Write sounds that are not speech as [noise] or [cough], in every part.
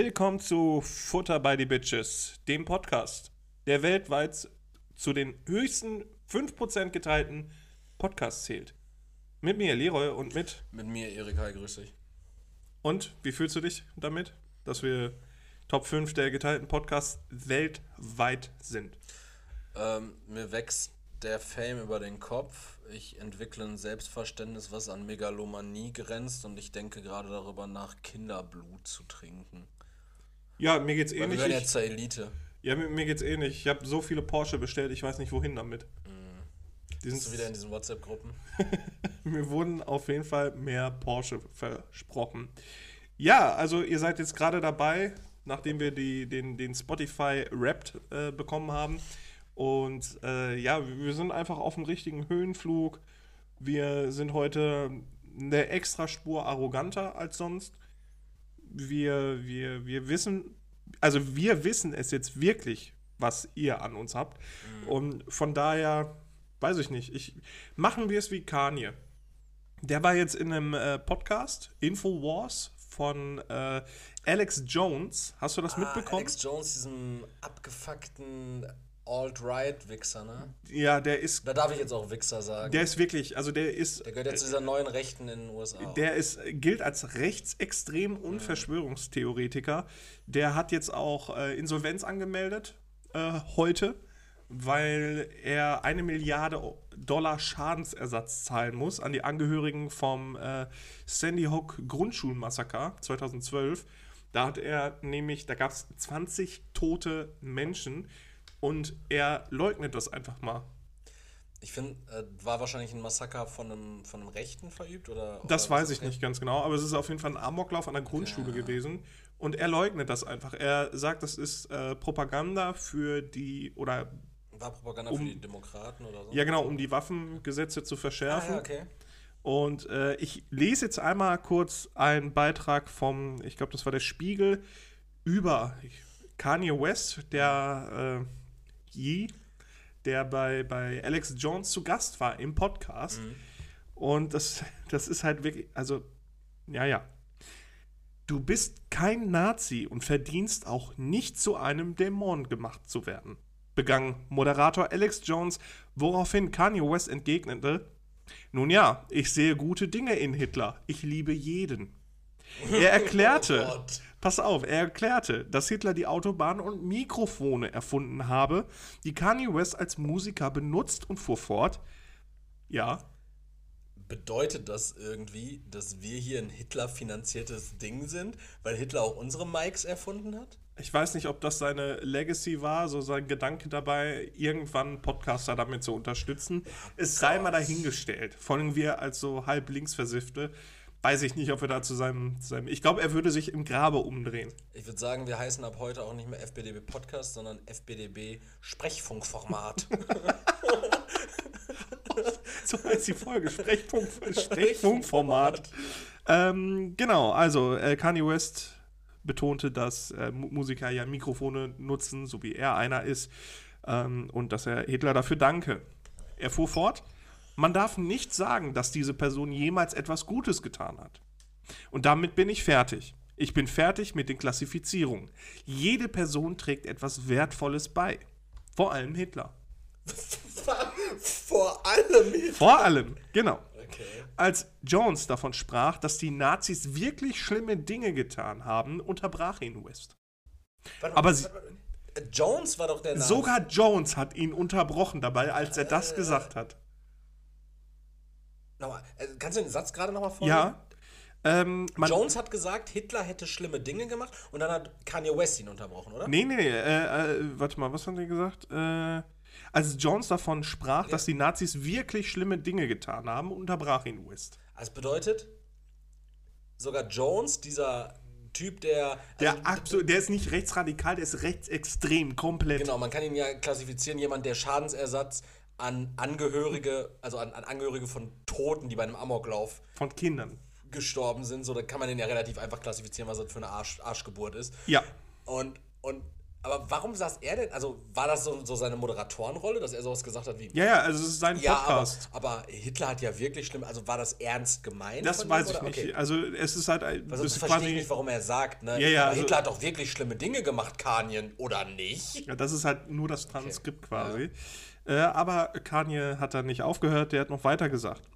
Willkommen zu Futter by the Bitches, dem Podcast, der weltweit zu den höchsten 5% geteilten Podcasts zählt. Mit mir, Leroy, und mit. Mit mir, Erika, grüß dich. Und wie fühlst du dich damit, dass wir Top 5 der geteilten Podcasts weltweit sind? Ähm, mir wächst der Fame über den Kopf. Ich entwickle ein Selbstverständnis, was an Megalomanie grenzt und ich denke gerade darüber nach, Kinderblut zu trinken. Ja, mir geht's wir ähnlich. gehören Ich, jetzt zur Elite. ja, mir, mir geht's ähnlich. Ich habe so viele Porsche bestellt, ich weiß nicht wohin damit. Die Bist du sind, wieder in diesen WhatsApp-Gruppen? [laughs] mir wurden auf jeden Fall mehr Porsche versprochen. Ja, also ihr seid jetzt gerade dabei, nachdem wir die, den, den Spotify Wrapped äh, bekommen haben. Und äh, ja, wir sind einfach auf dem richtigen Höhenflug. Wir sind heute eine extra Spur arroganter als sonst. Wir, wir, wir wissen, also wir wissen es jetzt wirklich, was ihr an uns habt. Und von daher, weiß ich nicht, ich, machen wir es wie Kanye. Der war jetzt in einem äh, Podcast, Infowars, von äh, Alex Jones. Hast du das mitbekommen? Ah, Alex Jones, diesem abgefuckten Alt-Right-Wichser, ne? Ja, der ist, Da darf ich jetzt auch Wichser sagen. der ist wirklich, also der ist, Der gehört ja zu dieser neuen Rechten in den USA. der ist, gilt als rechtsextrem und Verschwörungstheoretiker. Der hat jetzt auch äh, Insolvenz angemeldet äh, heute, weil er eine Milliarde Dollar Schadensersatz zahlen muss an die Angehörigen vom äh, Sandy Hook Grundschulmassaker 2012. Da hat er nämlich, da gab es 20 tote Menschen und er leugnet das einfach mal. Ich finde, äh, war wahrscheinlich ein Massaker von einem, von einem Rechten verübt? Oder, Das oder was weiß ich nicht ganz genau, aber es ist auf jeden Fall ein Amoklauf an der Grundschule gewesen. Und er leugnet das einfach. Er sagt, das ist äh, Propaganda für die, oder War Propaganda Um- für die Demokraten oder so? ja genau, um die Waffengesetze zu ah, verschärfen. ja, okay. Und äh, ich lese jetzt einmal kurz einen Beitrag vom, ich glaube, das war der Spiegel, über Kanye West, der Yee, der bei, bei Alex Jones zu Gast war im Podcast. Und das, das ist halt wirklich, also, ja, ja. Du bist kein Nazi und verdienst auch nicht zu einem Dämon gemacht zu werden, begann Moderator Alex Jones, woraufhin Kanye West entgegnete, nun ja, ich sehe gute Dinge in Hitler. Ich liebe jeden. [laughs] Er erklärte, Oh. Pass auf, er erklärte, dass Hitler die Autobahn und Mikrofone erfunden habe, die Kanye West als Musiker benutzt und fuhr fort. Ja, Bedeutet das irgendwie, dass wir hier ein Hitler-finanziertes Ding sind, weil Hitler auch unsere Mics erfunden hat? ich weiß nicht, ob das seine Legacy war, so sein Gedanke dabei, irgendwann Podcaster damit zu unterstützen. Es sei mal dahingestellt. Vor allem wir als so halb linksversiffte, weiß ich nicht, ob wir da zu seinem, zu seinem ich glaube, er würde sich im Grabe umdrehen. Ich würde sagen, wir heißen ab heute auch nicht mehr FBDB Podcast, sondern FBDB Sprechfunkformat. [laughs] So heißt die Folge. Sprechpunkt, [laughs] Sprechpunktformat. ähm, genau, also äh, Kanye West betonte, dass äh, Mu- Musiker ja Mikrofone nutzen, so wie er einer ist, ähm, und dass er Hitler dafür danke. Er fuhr fort, man darf nicht sagen, dass diese Person jemals etwas Gutes getan hat. Und damit bin ich fertig. Ich bin fertig mit den Klassifizierungen. Jede Person trägt etwas Wertvolles bei. Vor allem Hitler. [laughs] Vor allem Hitler. Vor allem, genau. Okay. Als Jones davon sprach, dass die Nazis wirklich schlimme Dinge getan haben, unterbrach ihn West. Warte, Aber warte, Jones war doch der Name. Sogar Jones hat ihn unterbrochen dabei, als er das gesagt hat. Nochmal, äh, kannst du den Satz gerade nochmal vorlesen? Ja. Ähm, Jones hat gesagt, Hitler hätte schlimme Dinge gemacht und dann hat Kanye West ihn unterbrochen, oder? nee, nee, nee. Äh, äh, warte mal, was hat er gesagt? Äh, als Jones davon sprach, dass die Nazis wirklich schlimme Dinge getan haben, unterbrach ihn West. Also bedeutet, sogar Jones, dieser Typ, der. Der, also, absolut, der ist nicht rechtsradikal, der ist rechtsextrem, komplett. Genau, man kann ihn ja klassifizieren, jemand, der Schadensersatz an Angehörige, also an, an Angehörige von Toten, die bei einem Amoklauf Von Kindern. gestorben sind, so, da kann man den ja relativ einfach klassifizieren, was das für eine Arsch, Arschgeburt ist. Ja. Und, und Aber warum saß er denn? Also war das so, so seine Moderatorenrolle, dass er sowas gesagt hat wie. Ja, ja, also es ist sein Ja, aber, Podcast. aber Hitler hat ja wirklich schlimm. Also war das ernst gemeint? das weiß ihm, ich nicht. Okay. Also es ist halt ein- Weil das verstehe ich quasi nicht, warum er sagt, ne? Ja, ja, aber also- Hitler hat doch wirklich schlimme Dinge gemacht, Kanyen, oder nicht? Ja, das ist halt nur das Transkript quasi. Äh, aber Kanye hat dann nicht aufgehört, der hat noch weiter gesagt.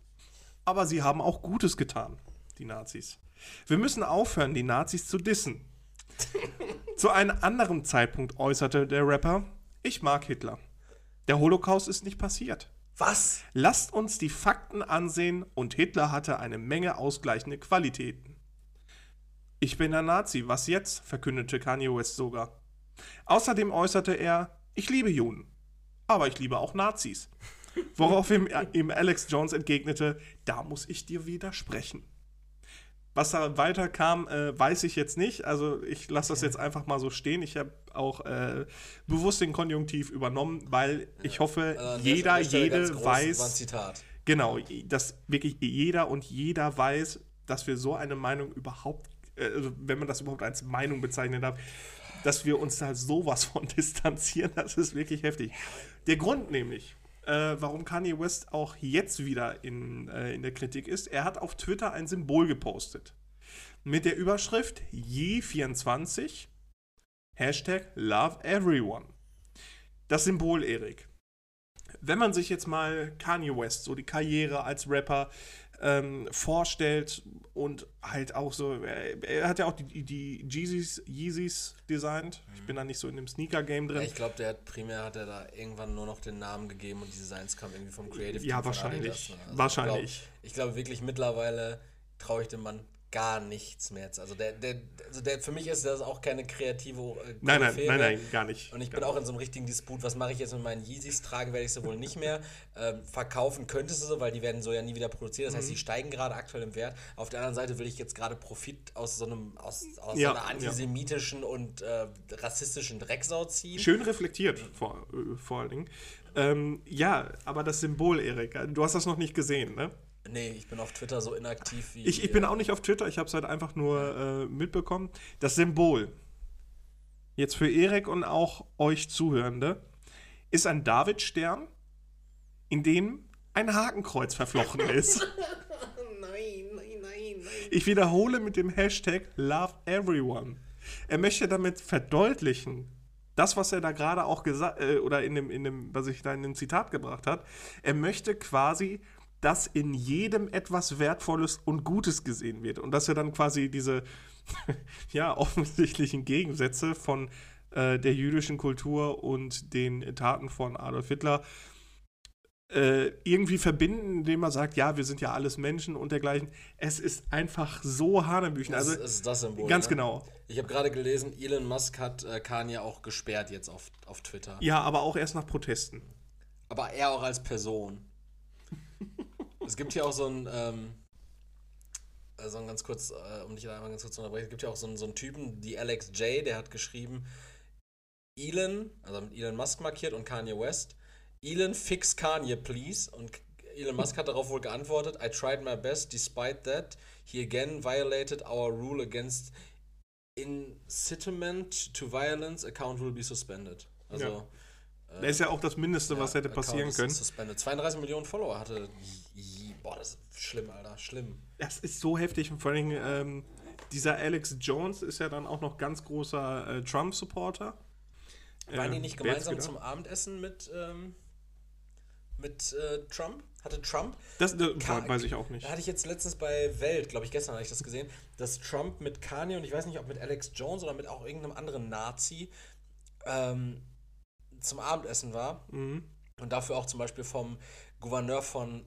Aber sie haben auch Gutes getan, die Nazis. Wir müssen aufhören, die Nazis zu dissen. [laughs] zu einem anderen Zeitpunkt äußerte der Rapper, ich mag Hitler. Der Holocaust ist nicht passiert. Was? Lasst uns die Fakten ansehen und Hitler hatte eine Menge ausgleichende Qualitäten. Ich bin ein Nazi, was jetzt? verkündete Kanye West sogar. Außerdem äußerte er, ich liebe Juden, aber ich liebe auch Nazis. Worauf ihm, ihm Alex Jones entgegnete, da muss ich dir widersprechen. Was da weiter kam, äh, weiß ich jetzt nicht. Also ich lasse das jetzt einfach mal so stehen. Ich habe auch äh, bewusst den Konjunktiv übernommen, weil ich hoffe, Also jeder, jede weiß, genau, dass wirklich jeder und jeder weiß, dass wir so eine Meinung überhaupt, äh, also wenn man das überhaupt als Meinung bezeichnen darf, dass wir uns da sowas von [laughs] distanzieren, das ist wirklich heftig. Der Grund nämlich, äh, warum Kanye West auch jetzt wieder in, äh, in der Kritik ist, er hat auf Twitter ein Symbol gepostet. Mit der Überschrift Ye24, Hashtag Love Everyone. Das Symbol, Erik. Wenn man sich jetzt mal Kanye West, so die Karriere als Rapper, ähm, vorstellt und halt auch so, er, er hat ja auch die, die Yeezys, Yeezys designt. Ich bin da nicht so in dem Sneaker-Game drin. Ja, ich glaube, der hat primär hat er da irgendwann nur noch den Namen gegeben und die Designs kamen irgendwie vom Creative Ja, wahrscheinlich. Adidas, ne? Also Wahrscheinlich. Ich glaube glaub wirklich mittlerweile traue ich dem Mann gar nichts mehr jetzt. Also der, der, also der für mich ist das auch keine kreative äh, nein, nein, nein, nein, gar nicht. Und ich bin auch in so einem richtigen Disput, was mache ich jetzt mit meinen Yeezys? Tragen werde ich sie wohl nicht mehr. Ähm, verkaufen könntest du sie, weil die werden so ja nie wieder produziert. Das heißt, Mhm. die steigen gerade aktuell im Wert. Auf der anderen Seite will ich jetzt gerade Profit aus so einem, aus, aus Ja, so einer antisemitischen und äh, rassistischen Drecksau ziehen. Schön reflektiert, vor, äh, vor allen Dingen. Ähm, ja, aber das Symbol, Erik, du hast das noch nicht gesehen, ne? Nee, ich bin auf Twitter so inaktiv wie. Ich, ich bin auch nicht auf Twitter, ich habe es halt einfach nur äh, mitbekommen. Das Symbol, jetzt für Erik und auch euch Zuhörende, ist ein Davidstern, in dem ein Hakenkreuz verflochten [laughs] ist. Nein, nein, nein, nein. Ich wiederhole mit dem Hashtag Love Everyone. Er möchte damit verdeutlichen, das, was er da gerade auch gesagt, äh, oder in dem, in dem, was ich da in dem Zitat gebracht hat, er möchte quasi, dass in jedem etwas Wertvolles und Gutes gesehen wird. Und dass er dann quasi diese, [laughs] ja, offensichtlichen Gegensätze von äh, der jüdischen Kultur und den Taten von Adolf Hitler äh, irgendwie verbinden, indem er sagt, ja, wir sind ja alles Menschen und dergleichen. Es ist einfach so Hanebüchen. Das, Also, ist das Symbol. ganz ne? genau. Ich habe gerade gelesen, Elon Musk hat äh, Kanye auch gesperrt jetzt auf, auf Twitter. Ja, aber auch erst nach Protesten. Aber er auch als Person. Es gibt hier auch so ein, ähm, also ganz kurz, äh, um dich da einmal ganz kurz zu unterbrechen, es gibt ja auch so einen, so einen Typen, die Alex J, der hat geschrieben, Elon, also mit Elon Musk markiert und Kanye West, Elon, fix Kanye, please. Und Elon Musk hat darauf wohl geantwortet, I tried my best, despite that, he again violated our rule against incitement to violence, account will be suspended. Also, Das ist ja auch das Mindeste, was hätte Account passieren ist können. Suspended. 32 Millionen Follower hatte. Boah, das ist schlimm, Alter. Schlimm. Das ist so heftig und vor allem ähm, dieser Alex Jones ist ja dann auch noch ganz großer äh, Trump-Supporter. Waren die Ähm, nicht gemeinsam zum Abendessen mit, ähm, mit äh, Trump? Hatte Trump? Das, das Ka- weiß ich auch nicht. Da hatte ich jetzt letztens bei Welt, glaube ich, gestern habe ich das gesehen, dass Trump mit Kanye und ich weiß nicht, ob mit Alex Jones oder mit auch irgendeinem anderen Nazi ähm, zum Abendessen war. Mhm. Und dafür auch zum Beispiel vom Gouverneur von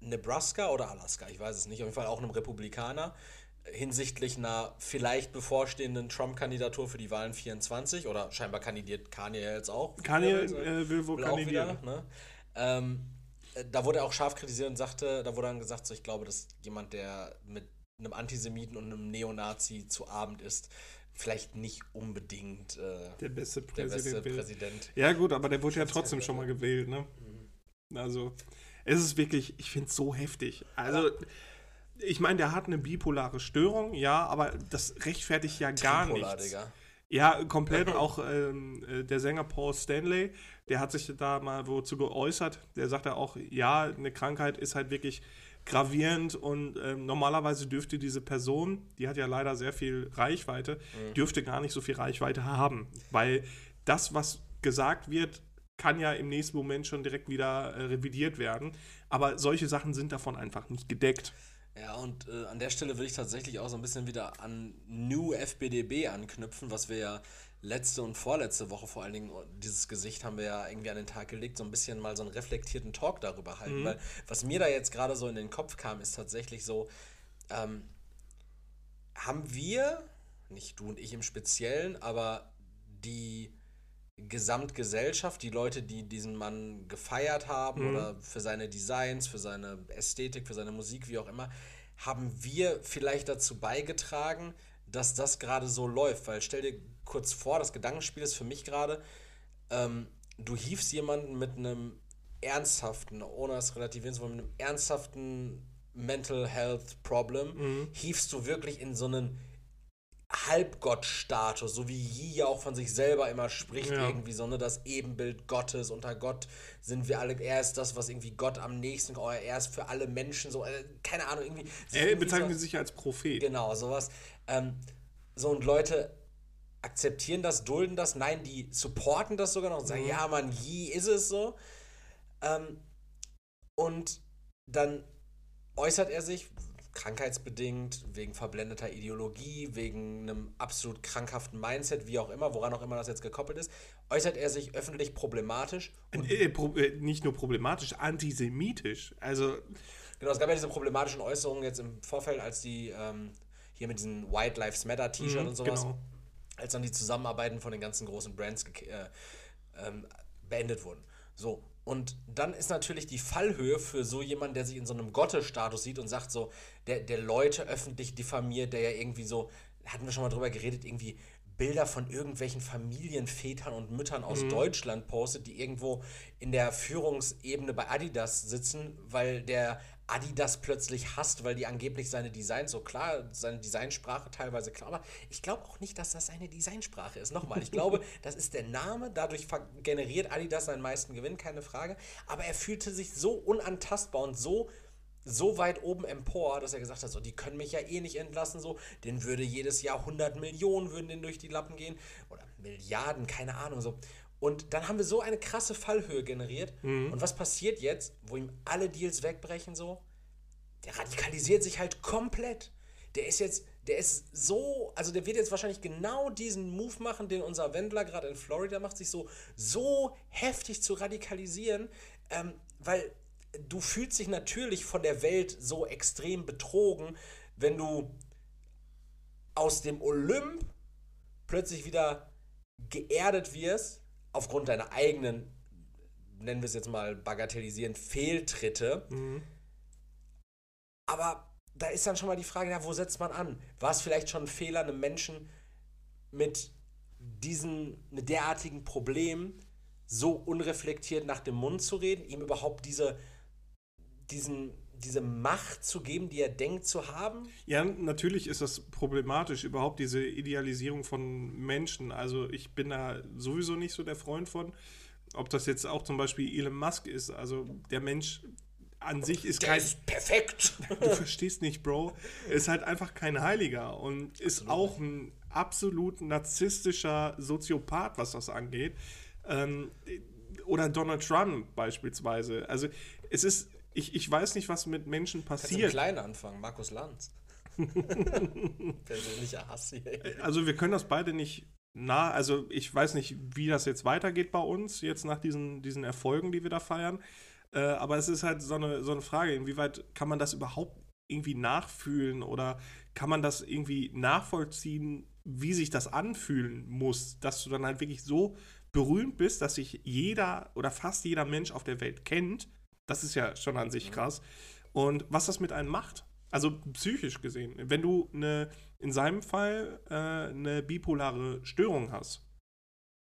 Nebraska oder Alaska, ich weiß es nicht, auf jeden Fall auch einem Republikaner, hinsichtlich einer vielleicht bevorstehenden Trump-Kandidatur für die Wahlen 24 oder scheinbar kandidiert Kanye jetzt auch. Kanye Wieder, äh, will wohl will auch wieder, kandidieren. ne? ähm, äh, da wurde er auch scharf kritisiert und sagte, da wurde dann gesagt, so, ich glaube, dass jemand, der mit einem Antisemiten und einem Neonazi zu Abend ist, vielleicht nicht unbedingt äh, Der beste der Präsident. beste will. Präsident. Ja, gut, aber der wurde ja [laughs] trotzdem schon mal gewählt, ne? Mhm. Also, es ist wirklich, ich finde es so heftig. Also, ich meine, der hat eine bipolare Störung, ja, aber das rechtfertigt ja gar Tripolar, nichts. Digga. Ja, komplett. [laughs] auch ähm, äh, der Sänger Paul Stanley, der hat sich da mal wozu geäußert. Der sagt ja auch, ja, eine Krankheit ist halt wirklich gravierend und ähm, normalerweise dürfte diese Person, die hat ja leider sehr viel Reichweite, mhm. dürfte gar nicht so viel Reichweite haben, weil das, was gesagt wird, kann ja im nächsten Moment schon direkt wieder äh, revidiert werden. Aber solche Sachen sind davon einfach nicht gedeckt. Ja, und äh, an der Stelle will ich tatsächlich auch so ein bisschen wieder an New FBDB anknüpfen, was wir ja letzte und vorletzte Woche vor allen Dingen, dieses Gesicht haben wir ja irgendwie an den Tag gelegt, so ein bisschen mal so einen reflektierten Talk darüber halten. Mhm. Weil was mir da jetzt gerade so in den Kopf kam, ist tatsächlich so, ähm, haben wir, nicht du und ich im Speziellen, aber die Gesamtgesellschaft, die Leute, die diesen Mann gefeiert haben mhm. oder für seine Designs, für seine Ästhetik, für seine Musik, wie auch immer, haben wir vielleicht dazu beigetragen, dass das gerade so läuft. Weil stell dir kurz vor, das Gedankenspiel ist für mich gerade, ähm, du hiefst jemanden mit einem ernsthaften, ohne es relativieren zu wollen, mit einem ernsthaften Mental Health Problem, mhm. hiefst du wirklich in so einen Halbgottstatus, so wie Yi ja auch von sich selber immer spricht, ja. irgendwie so, ne, das Ebenbild Gottes, unter Gott sind wir alle, er ist das, was irgendwie Gott am nächsten, oh, er ist für alle Menschen so, äh, keine Ahnung, irgendwie. Er bezeichnet so, sich als Prophet. Genau, sowas. Ähm, so, und Leute akzeptieren das, dulden das, nein, die supporten das sogar noch und sagen, mhm. ja, man, Yi ist es so. Ähm, und dann äußert er sich, krankheitsbedingt, wegen verblendeter Ideologie, wegen einem absolut krankhaften Mindset, wie auch immer, woran auch immer das jetzt gekoppelt ist, äußert er sich öffentlich problematisch. Äh, äh, nicht nur problematisch, antisemitisch. Also. Genau, es gab ja diese problematischen Äußerungen jetzt im Vorfeld, als die ähm, hier mit diesen White Lives Matter T-Shirt mhm, und sowas, genau. Als dann die Zusammenarbeiten von den ganzen großen Brands äh, ähm, beendet wurden. So, und dann ist natürlich die Fallhöhe für so jemanden, der sich in so einem Gottestatus sieht und sagt so, der, der Leute öffentlich diffamiert, der ja irgendwie so, hatten wir schon mal drüber geredet, irgendwie Bilder von irgendwelchen Familienvätern und Müttern aus mhm. Deutschland postet, die irgendwo in der Führungsebene bei Adidas sitzen, weil der Adidas plötzlich hasst, weil die angeblich seine Designs so klar, seine Designsprache teilweise klar, aber ich glaube auch nicht, dass das seine Designsprache ist. Nochmal, ich glaube, [laughs] das ist der Name, dadurch generiert Adidas seinen meisten Gewinn, keine Frage, aber er fühlte sich so unantastbar und so so weit oben empor, dass er gesagt hat, so, die können mich ja eh nicht entlassen, so, den würde jedes Jahr 100 Millionen würden den durch die Lappen gehen oder Milliarden, keine Ahnung, so. Und dann haben wir so eine krasse Fallhöhe generiert. Mhm. Und was passiert jetzt, wo ihm alle Deals wegbrechen so? Der radikalisiert sich halt komplett. Der ist jetzt, der ist so, also der wird jetzt wahrscheinlich genau diesen Move machen, den unser Wendler gerade in Florida macht, sich so, so heftig zu radikalisieren, ähm, weil du fühlst dich natürlich von der Welt so extrem betrogen, wenn du aus dem Olymp plötzlich wieder geerdet wirst aufgrund deiner eigenen, nennen wir es jetzt mal bagatellisierend, Fehltritte. Mhm. Aber da ist dann schon mal die Frage, ja, wo setzt man an? War es vielleicht schon ein Fehler, einem Menschen mit diesen mit derartigen Problemen so unreflektiert nach dem Mund zu reden, ihm überhaupt diese, diesen, diese Macht zu geben, die er denkt zu haben? Ja, natürlich ist das problematisch, überhaupt diese Idealisierung von Menschen. Also ich bin da sowieso nicht so der Freund von. Ob das jetzt auch zum Beispiel Elon Musk ist, also der Mensch an sich ist der kein. Ist perfekt. [laughs] Du verstehst nicht, Bro. Ist halt einfach kein Heiliger und ist Absolut. auch ein absolut narzisstischer Soziopath, was das angeht. Ähm, oder Donald Trump beispielsweise. Also es ist ich, ich weiß nicht, was mit Menschen passiert. Kannst du klein anfangen, Markus Lanz. [laughs] Persönlicher Hass hier. Also wir können das beide nicht nah, also ich weiß nicht, wie das jetzt weitergeht bei uns, jetzt nach diesen, diesen Erfolgen, die wir da feiern. Äh, aber es ist halt so eine, so eine Frage, inwieweit kann man das überhaupt irgendwie nachfühlen oder kann man das irgendwie nachvollziehen, wie sich das anfühlen muss, dass du dann halt wirklich so berühmt bist, dass sich jeder oder fast jeder Mensch auf der Welt kennt das ist ja schon an sich krass. Und was das mit einem macht, also psychisch gesehen, wenn du eine, in seinem Fall äh, eine bipolare Störung hast,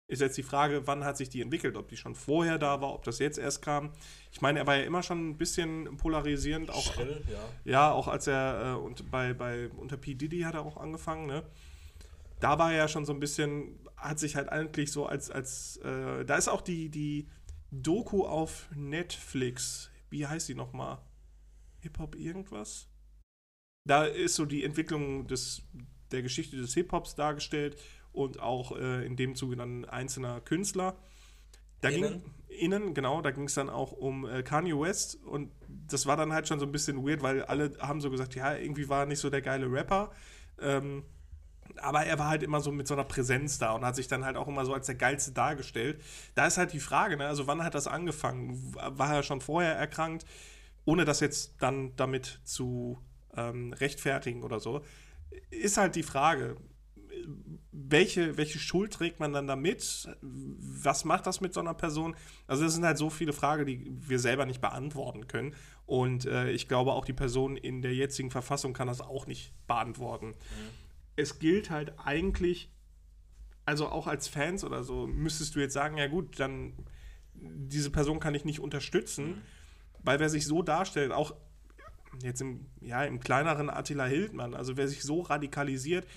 ist jetzt die Frage, wann hat sich die entwickelt? Ob die schon vorher da war, ob das jetzt erst kam. Ich meine, er war ja immer schon ein bisschen polarisierend. Auch, Schrill, ja. Ja, auch als er äh, und bei, bei unter P. Diddy hat er auch angefangen, ne? da war er ja schon so ein bisschen, hat sich halt eigentlich so als, als äh, da ist auch die, die Doku auf Netflix. Wie heißt die nochmal? Hip-Hop irgendwas? Da ist so die Entwicklung des, der Geschichte des Hip-Hops dargestellt und auch äh, in dem Zuge dann einzelner Künstler. Da Innen? ging innen, genau, da ging es dann auch um äh, Kanye West und das war dann halt schon so ein bisschen weird, weil alle haben so gesagt, ja, irgendwie war er nicht so der geile Rapper. Ähm, aber er war halt immer so mit so einer Präsenz da und hat sich dann halt auch immer so als der Geilste dargestellt. Da ist halt die Frage, ne? also wann hat das angefangen? War er schon vorher erkrankt, ohne das jetzt dann damit zu ähm, rechtfertigen oder so? Ist halt die Frage, welche, welche Schuld trägt man dann damit? Was macht das mit so einer Person? Also das sind halt so viele Fragen, die wir selber nicht beantworten können. Und äh, ich glaube, auch die Person in der jetzigen Verfassung kann das auch nicht beantworten. Es gilt halt eigentlich, also auch als Fans oder so, müsstest du jetzt sagen, ja gut, dann diese Person kann ich nicht unterstützen, weil wer sich so darstellt, auch jetzt im, ja, im kleineren Attila Hildmann, also wer sich so radikalisiert,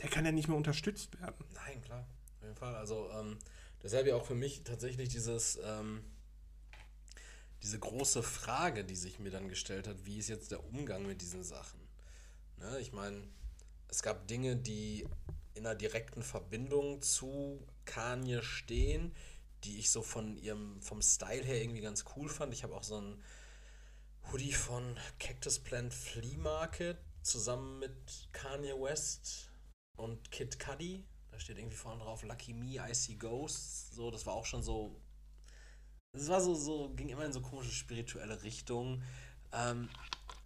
der kann ja nicht mehr unterstützt werden. Nein, klar, auf jeden Fall. Also ähm, deshalb ja auch für mich tatsächlich dieses, ähm, diese große Frage, die sich mir dann gestellt hat, wie ist jetzt der Umgang mit diesen Sachen? Ne, ich meine, es gab Dinge, die in einer direkten Verbindung zu Kanye stehen, die ich so von ihrem, vom Style her irgendwie ganz cool fand. Ich habe auch so ein Hoodie von Cactus Plant Flea Market zusammen mit Kanye West und Kid Cudi. Da steht irgendwie vorne drauf Lucky Me, I See Ghosts. So, das war auch schon so. Das war so, so, ging immer in so komische spirituelle Richtungen. Ähm,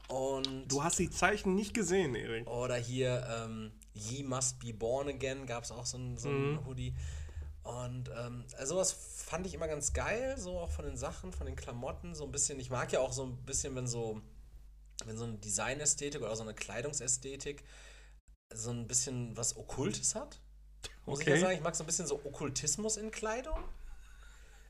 und. Du hast die Zeichen nicht gesehen, Erik. Oder hier ähm, Ye Must Be Born Again gab es auch so ein, so ein Mhm. Hoodie. Und ähm, also sowas fand ich immer ganz geil, so auch von den Sachen, von den Klamotten, so ein bisschen. Ich mag ja auch so ein bisschen, wenn so, wenn so eine Designästhetik oder so eine Kleidungsästhetik so ein bisschen was Okkultes hat. Muss ich Okay. ja sagen, ich mag so ein bisschen so Okkultismus in Kleidung.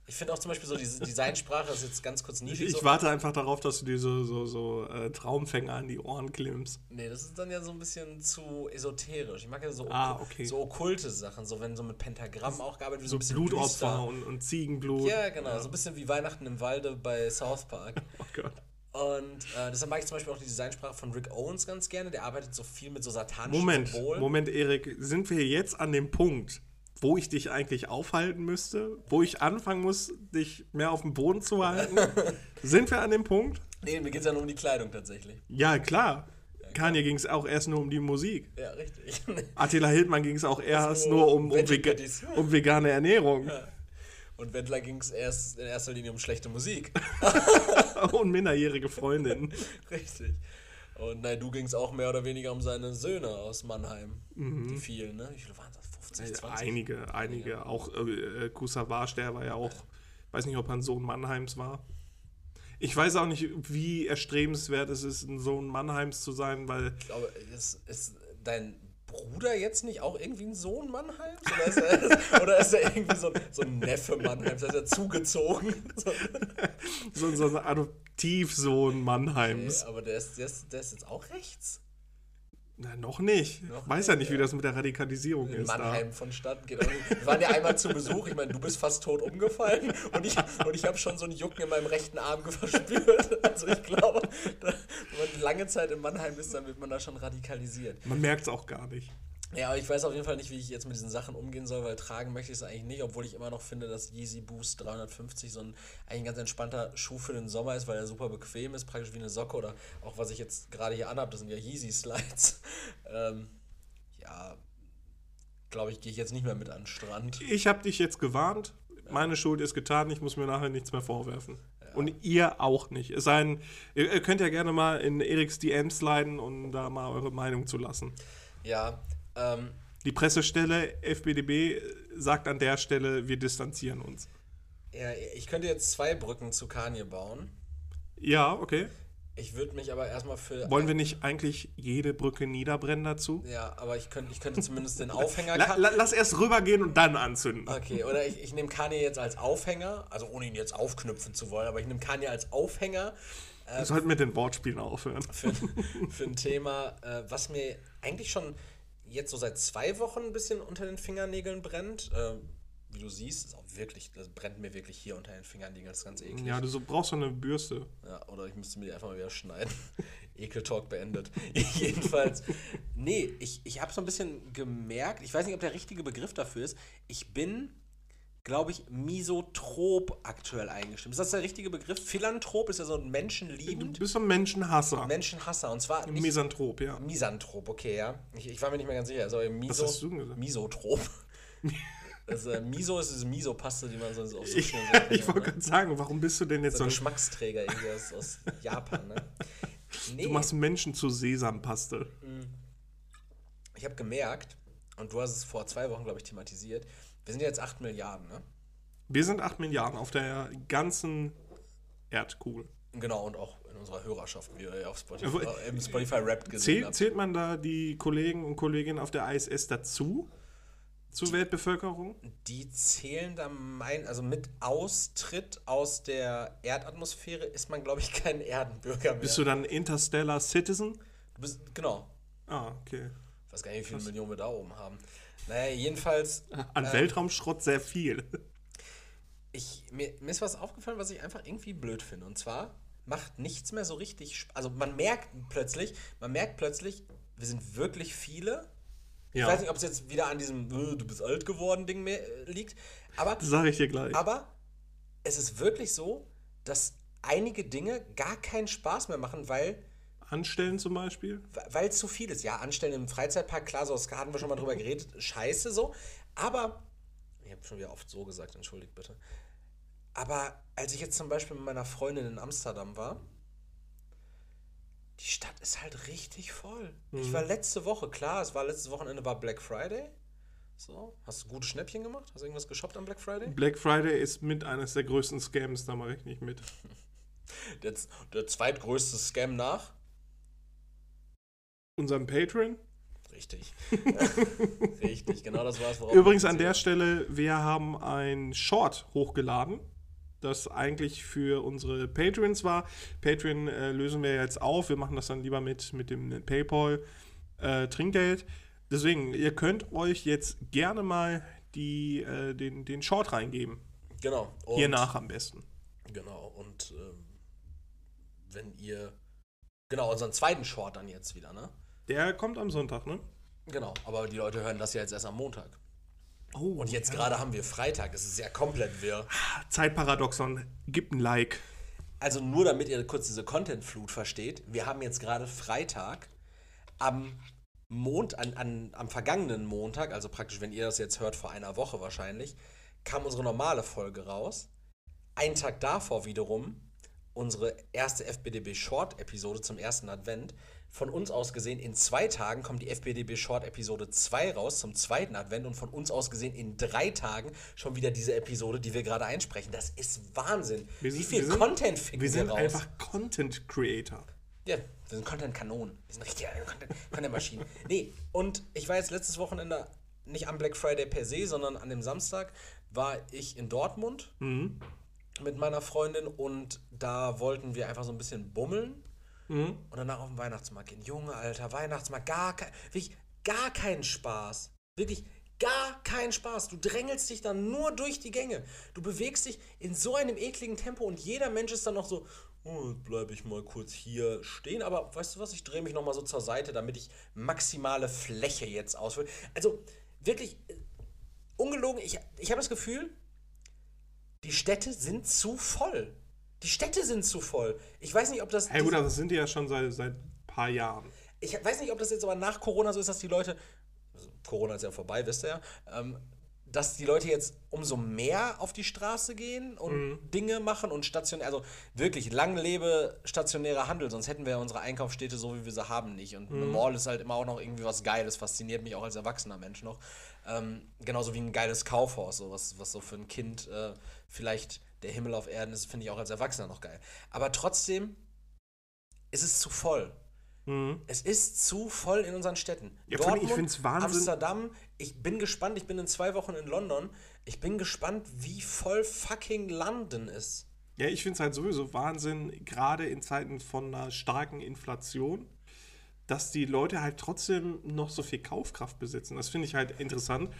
Ich finde auch zum Beispiel so diese Designsprache, das ist jetzt ganz kurz Ich, niedlich. ich so. warte einfach darauf, dass du dir so, so, so äh, Traumfänger an die Ohren klimmst. Nee, das ist dann ja so ein bisschen zu esoterisch. Ich mag ja so, Ah, okay. so okkulte Sachen, so wenn so mit Pentagramm auch gearbeitet wird, So ein bisschen Blutopfer und, und Ziegenblut. Ja, genau, so ein bisschen wie Weihnachten im Walde bei South Park. [laughs] Oh Gott. Und äh, deshalb mag ich zum Beispiel auch die Designsprache von Rick Owens ganz gerne. Der arbeitet so viel mit so satanischen Moment, Symbolen. Moment, Erik. Sind wir jetzt an dem Punkt, wo ich dich eigentlich aufhalten müsste? Wo ich anfangen muss, dich mehr auf dem Boden zu halten? [laughs] Sind wir an dem Punkt? Nee, mir geht es ja nur um die Kleidung tatsächlich. Ja, klar. Kanye ging es auch erst nur um die Musik. Ja, richtig. [laughs] Attila Hildmann ging es auch erst nur nur um, um, vega [laughs] um vegane Ernährung. Und Wendler ging es erst in erster Linie um schlechte Musik. und minderjährige Freundinnen. Richtig. Und nein, du ging es auch mehr oder weniger um seine Söhne aus Mannheim. Die vielen, ne? Wie viele waren das? 50, 20? Mhm. Einige, einige. Auch äh, Kusa Warsch, der war ja auch, weiß nicht, ob er ein Sohn Mannheims war. Ich weiß auch nicht, wie erstrebenswert es ist, ein Sohn Mannheims zu sein, weil Ich glaube, ist, ist dein Bruder jetzt nicht auch irgendwie ein Sohn Mannheims? Oder ist er, [laughs] oder ist er irgendwie so, ein- so ein Neffe Mannheims? Ist er zugezogen? So, so, so ein Adoptivsohn Mannheims. nee, aber der ist, der, ist, der ist jetzt auch rechts. Na, noch nicht. Noch weiß ja nicht, nicht, wie das mit der Radikalisierung In ist. Mannheim vonstatten geht. nicht. Wir waren ja einmal zu Besuch. Ich meine, du bist fast tot umgefallen und ich, und ich habe schon so ein Jucken in meinem rechten Arm verspürt. Also ich glaube, da, wenn man lange Zeit in Mannheim ist, dann wird man da schon radikalisiert. Da. Man merkt es auch gar nicht. Ja, aber ich weiß auf jeden Fall nicht, wie ich jetzt mit diesen Sachen umgehen soll, weil tragen möchte ich es eigentlich nicht, obwohl ich immer noch finde, dass Yeezy Boost 350 so ein eigentlich ein ganz entspannter Schuh für den Sommer ist, weil er super bequem ist, praktisch wie eine Socke oder auch was ich jetzt gerade hier anhabe, das sind ja Yeezy Slides. [laughs] Ähm, ja, glaube ich, gehe ich jetzt nicht mehr mit an den Strand. Ich habe dich jetzt gewarnt. Meine Schuld ist getan. Ich muss mir nachher nichts mehr vorwerfen. Und ihr auch nicht. Es sei denn, ihr, könnt ja gerne mal in Eriks DMs leiden, um da mal eure Meinung zu lassen. Ja, ähm, Die Pressestelle FBDB sagt an der Stelle, wir distanzieren uns. ja, ich könnte jetzt zwei Brücken zu Kanye bauen. Ja, okay. Ich würde mich aber erstmal für. Wollen wir nicht eigentlich jede Brücke niederbrennen dazu? Ja, aber ich könnte, ich könnte zumindest den Aufhänger. La, la, lass erst rübergehen und dann anzünden. Okay, oder ich, ich nehme Kanye jetzt als Aufhänger, also ohne ihn jetzt aufknüpfen zu wollen, aber ich nehme Kanye als Aufhänger Wir sollten mit den Wortspielen aufhören. für, für ein Thema, äh, was mir eigentlich schon jetzt so seit zwei Wochen ein bisschen unter den Fingernägeln brennt. Äh, wie du siehst, ist auch wirklich, das brennt mir wirklich hier unter den Fingernägeln, das ist ganz eklig. Ja, du so brauchst so eine Bürste. Ja, oder ich müsste mir die einfach mal wieder schneiden. [laughs] Ekeltalk beendet. [laughs] Jedenfalls, nee, ich, ich habe so ein bisschen gemerkt, ich weiß nicht, ob der richtige Begriff dafür ist, ich bin, glaube ich, misotrop aktuell eingestimmt. Ist das der richtige Begriff? Philanthrop ist ja so ein Du menschenliebend. bist so ein Menschenhasser. Menschenhasser. Und zwar nicht Misanthrop, ja. Misanthrop, okay, ja. Ich, ich war mir nicht mehr ganz sicher. Also Miso, Was hast du gesagt? Misotrop. [laughs] Das, äh, Miso ist diese Miso-Paste, die man sonst auf so schön ich [laughs] wollte gerade sagen, warum bist du denn jetzt so ein ein. Geschmacksträger irgendwie aus, aus [laughs] Japan, ne? Nee, Du machst Menschen zu Sesampaste. ich habe gemerkt, und du hast es vor zwei Wochen, glaube ich, thematisiert, wir sind jetzt 8 Milliarden, ne? Wir sind 8 Milliarden auf der ganzen Erdkugel. Genau, und auch in unserer Hörerschaft, wie ihr ja auf Spotify, Aber, äh, im Spotify Rap gesehen Zählt, habt. zählt man da die Kollegen und Kolleginnen auf der ISS dazu? Zur Weltbevölkerung? Die zählen da mein, also mit Austritt aus der Erdatmosphäre ist man, glaube ich, kein Erdenbürger mehr. Bist du dann Interstellar Citizen? Du bist, genau. Ah, okay. Ich weiß gar nicht, wie viele Millionen wir da oben haben. Naja, jedenfalls, An Weltraumschrott sehr viel. ich, mir, mir ist was aufgefallen, was ich einfach irgendwie blöd finde. Und zwar macht nichts mehr so richtig. Also man merkt plötzlich, man merkt plötzlich, wir sind wirklich viele. Ich Ja. weiß nicht, ob es jetzt wieder an diesem äh, du bist alt geworden Ding mehr, äh, liegt. Aber, Das sage ich dir gleich. aber es ist wirklich so, dass einige Dinge gar keinen Spaß mehr machen, weil Anstellen zum Beispiel? weil zu viel ist. Ja, anstellen im Freizeitpark, klar, so das hatten wir schon mal drüber geredet, scheiße so. Aber, ich habe schon wieder oft so gesagt, entschuldigt bitte. Aber als ich jetzt zum Beispiel mit meiner Freundin in Amsterdam war, die Stadt ist halt richtig voll. Ich war letzte Woche, klar, es war letztes Wochenende war Black Friday. So, hast du gute Schnäppchen gemacht? Hast du irgendwas geshoppt am Black Friday? Black Friday ist mit eines der größten Scams, da mache ich nicht mit. [laughs] Der, der zweitgrößte Scam nach. Unserem Patreon. Richtig. [laughs] Richtig, genau das war es. Übrigens an der. Stelle, wir haben ein Short hochgeladen, das eigentlich für unsere Patreons war. Patreon äh, lösen wir jetzt auf. Wir machen das dann lieber mit, mit dem PayPal äh, Trinkgeld. Deswegen, ihr könnt euch jetzt gerne mal die, äh, den, den Short reingeben. Genau. Hier Und- nach am besten. Genau, und ähm, wenn ihr. Genau, unseren zweiten Short dann jetzt wieder, ne? Der kommt am Sonntag, ne? Genau, aber die Leute hören das ja jetzt erst am Montag. Oh, Und jetzt gerade haben wir Freitag, es ist ja komplett wirr. Zeitparadoxon, gib ein Like. Also nur damit ihr kurz diese Content-Flut versteht, wir haben jetzt gerade Freitag am Mond, an, an, am vergangenen Montag, also praktisch, wenn ihr das jetzt hört, vor einer Woche wahrscheinlich, kam unsere normale Folge raus. Einen Tag davor wiederum unsere erste FBDB Short-Episode zum ersten Advent. Von uns aus gesehen, in zwei Tagen kommt die FBDB Short-Episode 2 raus zum zweiten Advent und von uns aus gesehen in drei Tagen schon wieder diese Episode, die wir gerade einsprechen. Das ist Wahnsinn. Wir sind- Wie viel wir sind- Content ficken Wir sind raus? einfach Content Creator. Ja, wir sind Content-Kanonen. Wir sind richtige Content- Content-Maschinen. nee, und ich war jetzt letztes Wochenende nicht am Black Friday per se, sondern an dem Samstag war ich in Dortmund mit meiner Freundin und da wollten wir einfach so ein bisschen bummeln und danach auf den Weihnachtsmarkt gehen. Junge, Alter, Weihnachtsmarkt, gar kein, wirklich gar keinen Spaß. Wirklich gar keinen Spaß. Du drängelst dich dann nur durch die Gänge. Du bewegst dich in so einem ekligen Tempo und jeder Mensch ist dann noch so, oh, bleibe ich mal kurz hier stehen. Aber weißt du was, ich drehe mich noch mal so zur Seite, damit ich maximale Fläche jetzt ausfülle. Also wirklich, äh, ungelogen, ich, ich habe das Gefühl, die Städte sind zu voll. Die Städte sind zu voll. Ich weiß nicht, ob das. Hey, gut, aber das sind die ja schon seit, seit ein paar Jahren. Ich weiß nicht, ob das jetzt aber nach Corona so ist, dass die Leute. Also Corona ist ja vorbei, wisst ihr ja. Ähm, dass die Leute jetzt umso mehr auf die Straße gehen und Dinge machen und stationär, also wirklich lang lebe stationärer Handel, sonst hätten wir ja unsere Einkaufsstädte so, wie wir sie haben, nicht. Und eine Mall ist halt immer auch noch irgendwie was Geiles, fasziniert mich auch als erwachsener Mensch noch. Ähm, genauso wie ein geiles Kaufhaus, so was, was so für ein Kind äh, vielleicht der Himmel auf Erden ist, finde ich auch als Erwachsener noch geil. Aber trotzdem ist es zu voll. Es ist zu voll in unseren Städten. Mhm. Ja, Wahnsinn- Amsterdam, ich bin gespannt, ich bin in zwei Wochen in London. Ich bin gespannt, wie voll fucking London ist. Ja, ich finde es halt sowieso Wahnsinn, gerade in Zeiten von einer starken Inflation, dass die Leute halt trotzdem noch so viel Kaufkraft besitzen. Das finde ich halt interessant.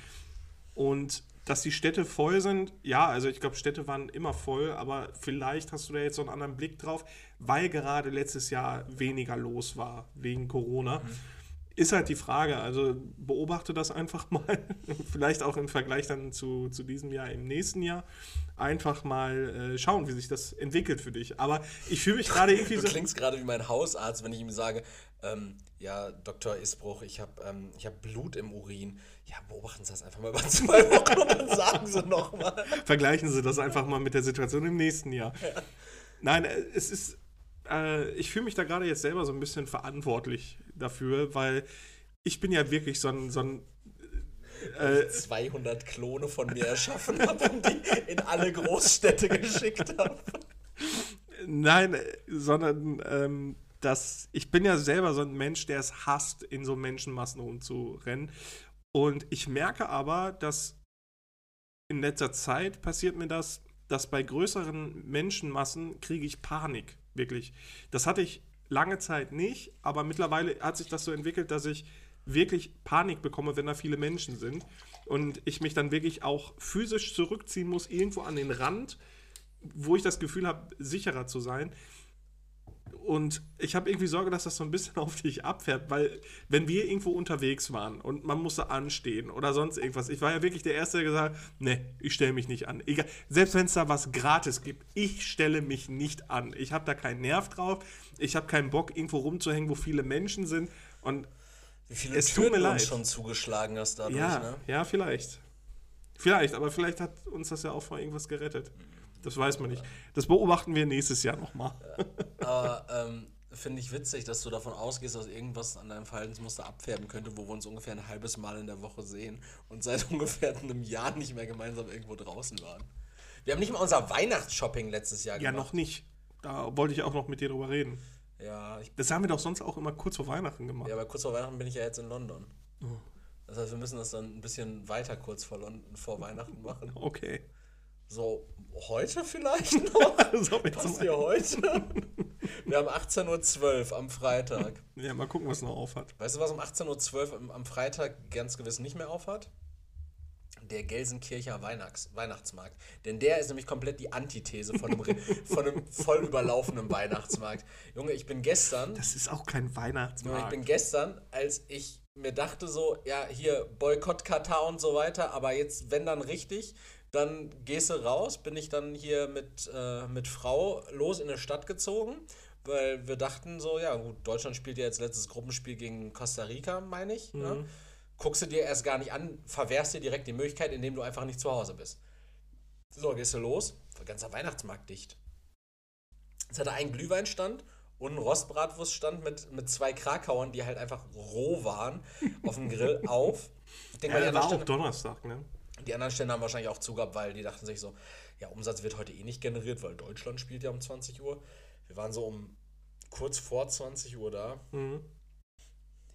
Und dass die Städte voll sind, ja, also ich glaube, Städte waren immer voll, aber vielleicht hast du da jetzt so einen anderen Blick drauf, weil gerade letztes Jahr weniger los war wegen Corona. Mhm. Ist halt die Frage, also beobachte das einfach [laughs] mal, vielleicht auch im Vergleich dann zu, zu diesem Jahr im nächsten Jahr. Einfach mal äh, schauen, wie sich das entwickelt für dich. Aber ich fühle mich gerade irgendwie so. Du klingst gerade wie mein Hausarzt, wenn ich ihm sage, ähm, ja, Dr. Isbruch, ich habe ähm, hab Blut im Urin. Ja, beobachten Sie das einfach mal über [laughs] zwei Wochen und dann sagen Sie nochmal. Vergleichen Sie das einfach mal mit der Situation im nächsten Jahr. Ja. Nein, äh, es ist, äh, ich fühle mich da gerade jetzt selber so ein bisschen verantwortlich dafür, weil ich bin ja wirklich so ein, so ein äh, 200 Klone von mir erschaffen habe und die in alle Großstädte geschickt habe. Nein, sondern ähm, dass ich bin ja selber so ein Mensch, der es hasst, in so Menschenmassen rumzurennen. Und ich merke aber, dass in letzter Zeit passiert mir das, dass bei größeren Menschenmassen kriege ich Panik, wirklich. Das hatte ich lange Zeit nicht, aber mittlerweile hat sich das so entwickelt, dass ich wirklich Panik bekomme, wenn da viele Menschen sind und ich mich dann wirklich auch physisch zurückziehen muss, irgendwo an den Rand, wo ich das Gefühl habe, sicherer zu sein. Und ich habe irgendwie Sorge, dass das so ein bisschen [laughs] auf dich abfährt, weil wenn wir irgendwo unterwegs waren und man musste anstehen oder sonst irgendwas, ich war ja wirklich der Erste, der gesagt hat, ne, ich stelle mich nicht an. Egal, selbst wenn es da was gratis gibt, ich stelle mich nicht an. Ich habe da keinen Nerv drauf, ich habe keinen Bock, irgendwo rumzuhängen, wo viele Menschen sind und Wie viele es Türen tut mir leid. schon zugeschlagen hast dadurch, ja, ne? Ja, vielleicht. Vielleicht, aber vielleicht hat uns das ja auch vor irgendwas gerettet. Das weiß man nicht. Das beobachten wir nächstes Jahr nochmal. Aber ähm, finde ich witzig, dass du davon ausgehst, dass irgendwas an deinem Verhaltensmuster abfärben könnte, wo wir uns ungefähr ein halbes Mal in der Woche sehen und seit [laughs] ungefähr einem Jahr nicht mehr gemeinsam irgendwo draußen waren. Wir haben nicht mal unser Weihnachtsshopping letztes Jahr gemacht. Ja, noch nicht. Da wollte ich auch noch mit dir drüber reden. Ja. das haben wir doch sonst auch immer kurz vor Weihnachten gemacht. Ja, aber kurz vor Weihnachten bin ich ja jetzt in London. Oh. Das heißt, wir müssen das dann ein bisschen weiter kurz vor, London, vor Weihnachten machen. [laughs] Okay. So, heute vielleicht noch? [laughs] so, Passt heute? Wir haben 18.12 Uhr am Freitag. Ja, mal gucken, was noch aufhat. Weißt du, was um 18.12 Uhr am Freitag ganz gewiss nicht mehr aufhat? Der Gelsenkircher Weihnachts Weihnachtsmarkt. Denn der ist nämlich komplett die Antithese von einem, [laughs] von einem voll überlaufenden Weihnachtsmarkt. Junge, ich bin gestern. Das ist auch kein Weihnachtsmarkt. Junge, ich bin gestern, als ich mir dachte so, ja, hier Boykott Katar und so weiter, aber jetzt, wenn dann richtig, dann gehst du raus, bin ich dann hier mit, äh, mit Frau los in eine Stadt gezogen, weil wir dachten so, ja gut, Deutschland spielt ja jetzt letztes Gruppenspiel gegen Costa Rica, meine ich. Ne? Mhm. Ne? Guckst du dir erst gar nicht an, verwehrst dir direkt die Möglichkeit, indem du einfach nicht zu Hause bist. So, gehst du los, der ganze Weihnachtsmarkt dicht. Es hatte einen Glühweinstand und einen Rostbratwurststand mit, mit zwei Krakauern, die halt einfach roh waren, auf dem Grill [laughs] auf. Ich denke ja, mal, war auch Donnerstag, ne? Die anderen Stände haben wahrscheinlich auch zugehabt, weil die dachten sich so, ja, Umsatz wird heute eh nicht generiert, weil Deutschland spielt ja um 20 Uhr. Wir waren so um kurz vor 20 Uhr da. Mhm.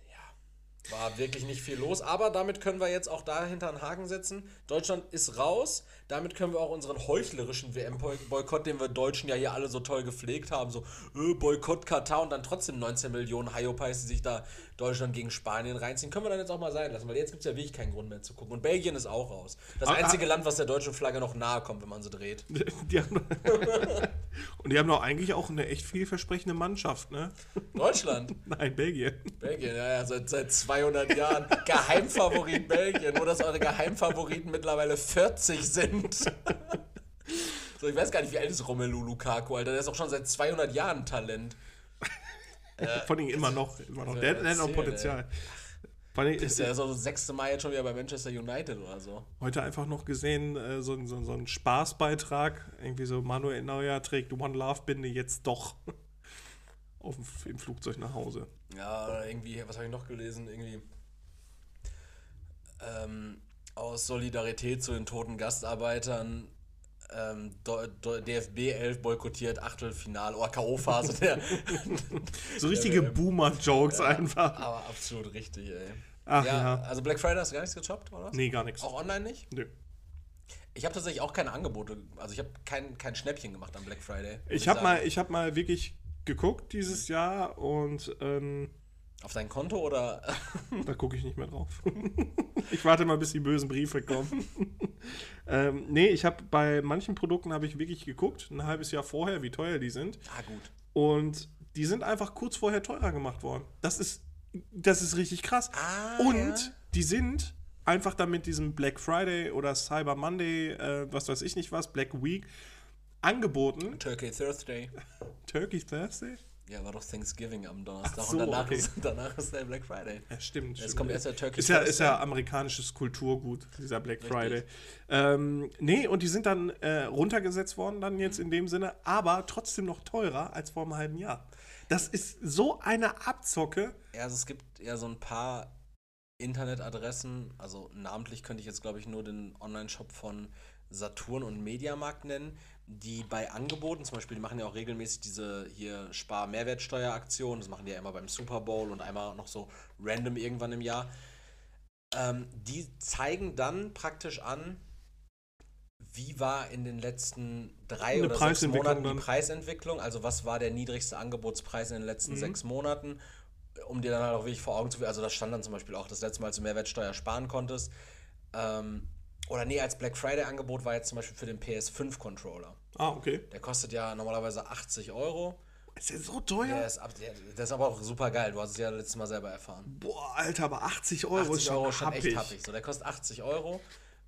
Ja, war wirklich nicht viel los, aber damit können wir jetzt auch dahinter einen Haken setzen. Deutschland ist raus. Damit können wir auch unseren heuchlerischen WM-Boykott, den wir Deutschen ja hier alle so toll gepflegt haben, so äh, Boykott Katar und dann trotzdem 19 Millionen Hyopies, die sich da Deutschland gegen Spanien reinziehen, können wir dann jetzt auch mal sein lassen, weil jetzt gibt es ja wirklich keinen Grund mehr zu gucken. Und Belgien ist auch raus. Das ah, einzige ah, Land, was der deutschen Flagge noch nahe kommt, wenn man sie dreht. [laughs] Die [laughs] und die haben doch eigentlich auch eine echt vielversprechende Mannschaft, ne? Deutschland? [laughs] Nein, Belgien. Belgien, ja, ja, seit, seit 200 Jahren. Geheimfavorit Belgien, nur dass eure Geheimfavoriten mittlerweile 40 sind. So, ich weiß gar nicht, wie alt ist Romelu Lukaku, Alter. Der ist auch schon seit 200 Jahren Talent. Äh, [laughs] Vor allem immer noch. Immer noch. Der, der hat noch Potenzial. Allem, ist ja so das sechste Mal jetzt schon wieder bei Manchester United oder so. Heute einfach noch gesehen, äh, so, so, so ein Spaßbeitrag. Irgendwie so, Manuel Neuer trägt One Love Binde jetzt doch [laughs] auf dem, im Flugzeug nach Hause. Ja, irgendwie, was habe ich noch gelesen? Irgendwie ähm, aus Solidarität zu den toten Gastarbeitern ähm, DFB 11 boykottiert, Achtelfinale oder K.O.-Phase. [laughs] so richtige [laughs] Boomer-Jokes ja, einfach. Aber absolut richtig, ey. Ach, ja, ja, Also Black Friday hast du gar nichts gechoppt, oder? Nee, gar nichts. Auch online nicht? Nö. Ich habe tatsächlich auch keine Angebote, also ich habe kein, kein Schnäppchen gemacht am Black Friday. Ich habe mal, hab mal wirklich geguckt dieses Jahr und ähm, Auf dein Konto oder? [laughs] Da gucke ich nicht mehr drauf. [laughs] ich warte mal, bis die bösen Briefe kommen. [laughs] ähm, nee, ich habe bei manchen Produkten habe ich wirklich geguckt, ein halbes Jahr vorher, wie teuer die sind. ah, gut. Und die sind einfach kurz vorher teurer gemacht worden. Das ist, das ist richtig krass. Ah, Und ja. die sind einfach dann mit diesem Black Friday oder Cyber Monday, äh, was weiß ich nicht was, Black Week, angeboten. Turkey Thursday. Turkey Thursday? Ja, war doch Thanksgiving am Donnerstag. So, und danach, okay. ist, danach ist der Black Friday. Ja, stimmt. Jetzt stimmt. kommt erst der Turkey ist ja, ist ja amerikanisches Kulturgut, dieser Black Richtig. Friday. Ähm, nee, und die sind dann äh, runtergesetzt worden, dann jetzt in dem Sinne, aber trotzdem noch teurer als vor einem halben Jahr. Das ist so eine Abzocke. Ja, also es gibt ja so ein paar Internetadressen, also namentlich könnte ich jetzt, glaube ich, nur den Online-Shop von Saturn und Mediamarkt nennen, die bei Angeboten, zum Beispiel, die machen ja auch regelmäßig diese hier Spar-Mehrwertsteuer-Aktion, das machen die ja immer beim Super Bowl und einmal noch so random irgendwann im Jahr. Ähm, die zeigen dann praktisch an, wie war in den letzten drei Eine oder sechs Monaten die. Preisentwicklung, also was war der niedrigste Angebotspreis in den letzten Mhm. sechs Monaten, um dir dann halt auch wirklich vor Augen zu führen, also das stand dann zum Beispiel auch das letzte Mal, als du Mehrwertsteuer sparen konntest, ähm, oder nee, als Black Friday Angebot war jetzt zum Beispiel für den PS5 Controller. Ah, okay. Der kostet ja normalerweise 80 Euro. Ist der so teuer? Der ist, ab, der, der ist aber auch super geil. Du hast es ja letztes Mal selber erfahren. Boah, Alter, aber 80 Euro ist 80 schon, Euro ist schon happig. echt happig. So, der kostet 80 Euro.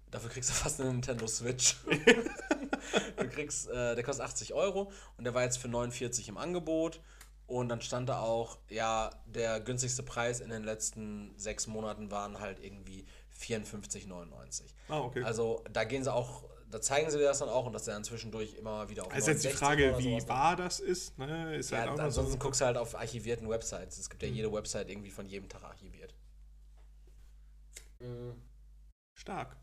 Dafür kriegst du [laughs] fast eine Nintendo Switch. [laughs] du kriegst, äh, der kostet 80 Euro und der war jetzt für 49 im Angebot. Und dann stand da auch, ja, der günstigste Preis in den letzten sechs Monaten waren halt irgendwie 54,99. Ah, okay. Also da gehen sie auch, da zeigen sie dir das dann auch und dass der dann zwischendurch immer wieder auf Also jetzt die 69 Frage, wie wahr das ist. Ne? Ist ja, halt ansonsten so. guckst du halt auf archivierten Websites. Es Mhm. gibt ja jede Website irgendwie von jedem Tag archiviert. Stark.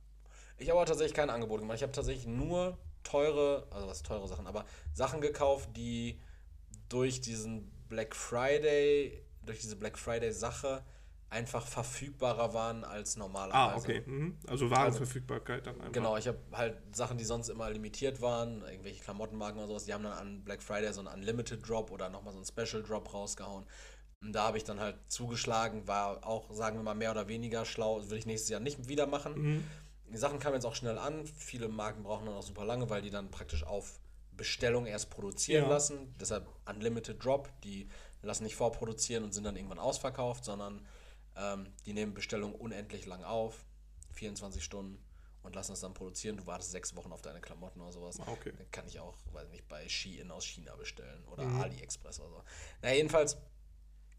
Ich habe aber tatsächlich kein Angebot gemacht. Ich habe tatsächlich nur teure, also was teure Sachen, aber Sachen gekauft, die durch diesen Black Friday, durch diese Black Friday Sache einfach verfügbarer waren als normalerweise. Ah, okay. Mhm. Also Warenverfügbarkeit dann einfach. Genau, ich habe halt Sachen, die sonst immer limitiert waren, irgendwelche Klamottenmarken oder sowas, die haben dann an Black Friday so einen Unlimited Drop oder nochmal so einen Special Drop rausgehauen. Und da habe ich dann halt zugeschlagen, war auch, sagen wir mal, mehr oder weniger schlau. Das würde ich nächstes Jahr nicht wieder machen. Mhm. Die Sachen kamen jetzt auch schnell an. Viele Marken brauchen dann auch super lange, weil die dann praktisch auf Bestellung erst produzieren Ja. lassen. Deshalb Unlimited Drop. Die lassen nicht vorproduzieren und sind dann irgendwann ausverkauft, sondern ähm, die nehmen Bestellung unendlich lang auf. 24 Stunden und lassen es dann produzieren. Du wartest sechs Wochen auf deine Klamotten oder sowas. Ah, okay. Dann kann ich auch, weiß nicht, bei Shein aus China bestellen oder Mhm. AliExpress oder so. Na, jedenfalls,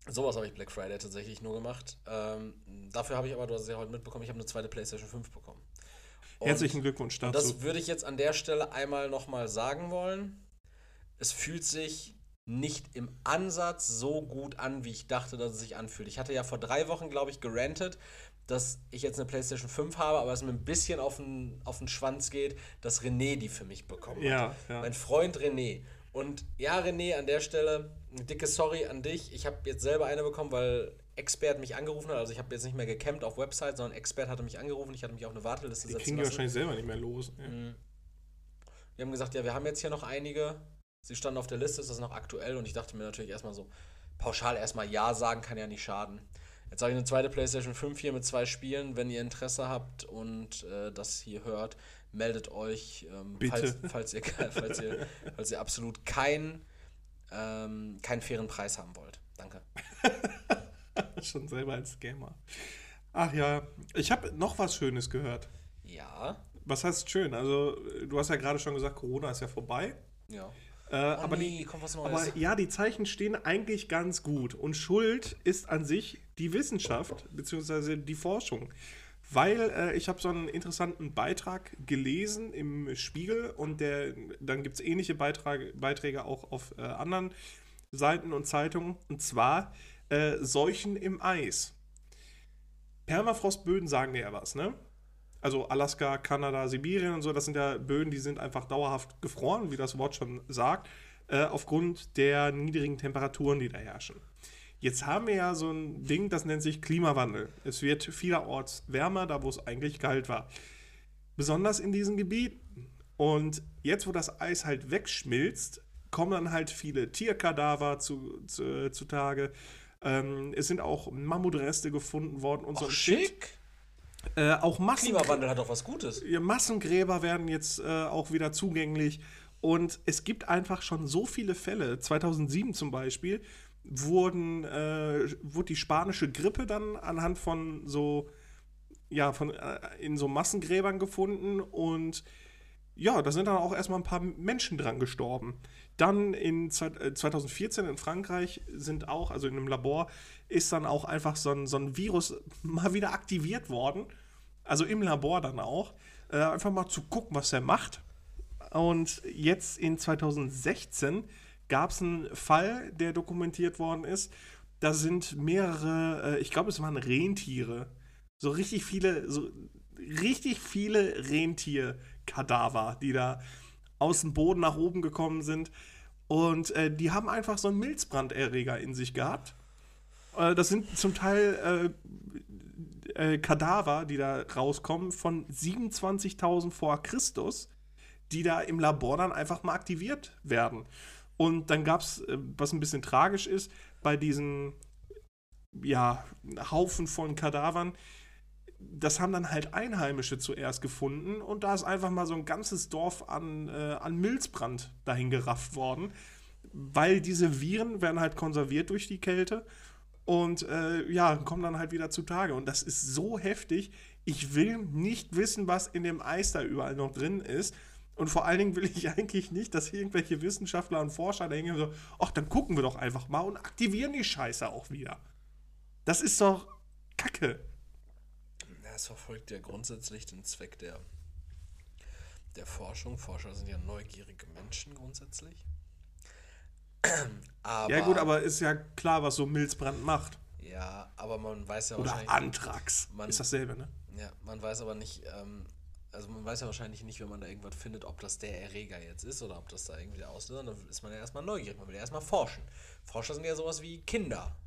sowas habe ich Black Friday tatsächlich nur gemacht. Ähm, dafür habe ich aber, du hast es ja heute mitbekommen, ich habe eine zweite PlayStation 5 bekommen. Und Herzlichen Glückwunsch dazu. das würde ich jetzt an der Stelle einmal nochmal sagen wollen. Es fühlt sich nicht im Ansatz so gut an, wie ich dachte, dass es sich anfühlt. Ich hatte ja vor drei Wochen, glaube ich, gerantet, dass ich jetzt eine PlayStation 5 habe, aber es mir ein bisschen auf den, auf den Schwanz geht, dass René die für mich bekommen Ja, hat. ja. Mein Freund René. Und ja, René, an der Stelle, dicke Sorry an dich. Ich habe jetzt selber eine bekommen, weil Expert mich angerufen hat. Also ich habe jetzt nicht mehr gecampt auf Website, sondern Expert hatte mich angerufen. Ich hatte mich auf eine Warteliste die setzen kriegen die lassen. wahrscheinlich selber nicht mehr los. Mhm. Die haben gesagt, ja, wir haben jetzt hier noch einige. Sie standen auf der Liste, ist das noch aktuell? Und ich dachte mir natürlich erstmal so, pauschal erstmal Ja sagen kann ja nicht schaden. Jetzt habe ich eine zweite PlayStation 5 hier mit zwei Spielen. Wenn ihr Interesse habt und äh, das hier hört, meldet euch, ähm. Falls, falls, ihr, falls, ihr, [laughs] falls ihr absolut keinen ähm, keinen fairen Preis haben wollt. Danke. [laughs] Schon selber als Scammer. Ach ja, ich habe noch was Schönes gehört. Ja. Was heißt schön? Also, du hast ja gerade schon gesagt, Corona ist ja vorbei. Ja. Äh, Oh aber, nee, die, kommt was Neues. aber ja, die Zeichen stehen eigentlich ganz gut. Und Schuld ist an sich die Wissenschaft bzw. die Forschung. Weil äh, ich habe so einen interessanten Beitrag gelesen im Spiegel und der, dann gibt es ähnliche Beitrage, Beiträge auch auf äh, anderen Seiten und Zeitungen. Und zwar äh, Seuchen im Eis. Permafrostböden sagen dir ja was, ne? Also Alaska, Kanada, Sibirien und so, das sind ja Böden, die sind einfach dauerhaft gefroren, wie das Wort schon sagt, äh, aufgrund der niedrigen Temperaturen, die da herrschen. Jetzt haben wir ja so ein Ding, das nennt sich Klimawandel. Es wird vielerorts wärmer, da wo es eigentlich kalt war. Besonders in diesen Gebieten. Und jetzt, wo das Eis halt wegschmilzt, kommen dann halt viele Tierkadaver zu, zu, zutage. Ähm, es sind auch Mammutreste gefunden worden und so Ach, ein Shit. Äh, auch Massen Klimawandel hat doch was Gutes. Massengräber werden jetzt äh, auch wieder zugänglich. Und es gibt einfach schon so viele Fälle. 2007 zum Beispiel wurden, äh, wurde die spanische Grippe dann anhand von so, ja, von, äh, in so Massengräbern gefunden. Und ja, da sind dann auch erstmal ein paar Menschen dran gestorben. Dann in zwei- äh, 2014 in Frankreich sind auch, also in einem Labor, ist dann auch einfach so ein, so ein Virus mal wieder aktiviert worden. Also im Labor dann auch. Äh, einfach mal zu gucken, was er macht. Und jetzt in 2016 gab es einen Fall, der dokumentiert worden ist. Da sind mehrere, äh, ich glaube, es waren Rentiere. So richtig viele, so richtig viele Rentierkadaver, die da aus dem Boden nach oben gekommen sind. Und äh, die haben einfach so einen Milzbranderreger in sich gehabt. Äh, das sind zum Teil äh, äh, Kadaver, die da rauskommen, von 27.000 vor Christus, die da im Labor dann einfach mal aktiviert werden. Und dann gab es, äh, was ein bisschen tragisch ist, bei diesen ja, Haufen von Kadavern, das haben dann halt Einheimische zuerst gefunden und da ist einfach mal so ein ganzes Dorf an, äh, an Milzbrand dahin gerafft worden, weil diese Viren werden halt konserviert durch die Kälte und äh, ja, kommen dann halt wieder zutage. Und das ist so heftig. Ich will nicht wissen, was in dem Eis da überall noch drin ist. Und vor allen Dingen will ich [laughs] eigentlich nicht, dass irgendwelche Wissenschaftler und Forscher da hingehen und so, ach, dann gucken wir doch einfach mal und aktivieren die Scheiße auch wieder. Das ist doch Kacke. Es verfolgt ja grundsätzlich den Zweck der, der Forschung. Forscher sind ja neugierige Menschen grundsätzlich. [clears throat] Aber, Ja, gut, aber ist ja klar, was so Milzbrand macht. Ja, aber man weiß ja Oder wahrscheinlich. Anthrax. Man- ist dasselbe, ne? Ja, man weiß aber nicht, ähm, also man weiß ja wahrscheinlich nicht, wenn man da irgendwas findet, ob das der Erreger jetzt ist oder ob das da irgendwie der Auslöser ist. Dann ist man ja erstmal neugierig, man will ja erstmal forschen. Forscher sind ja sowas wie Kinder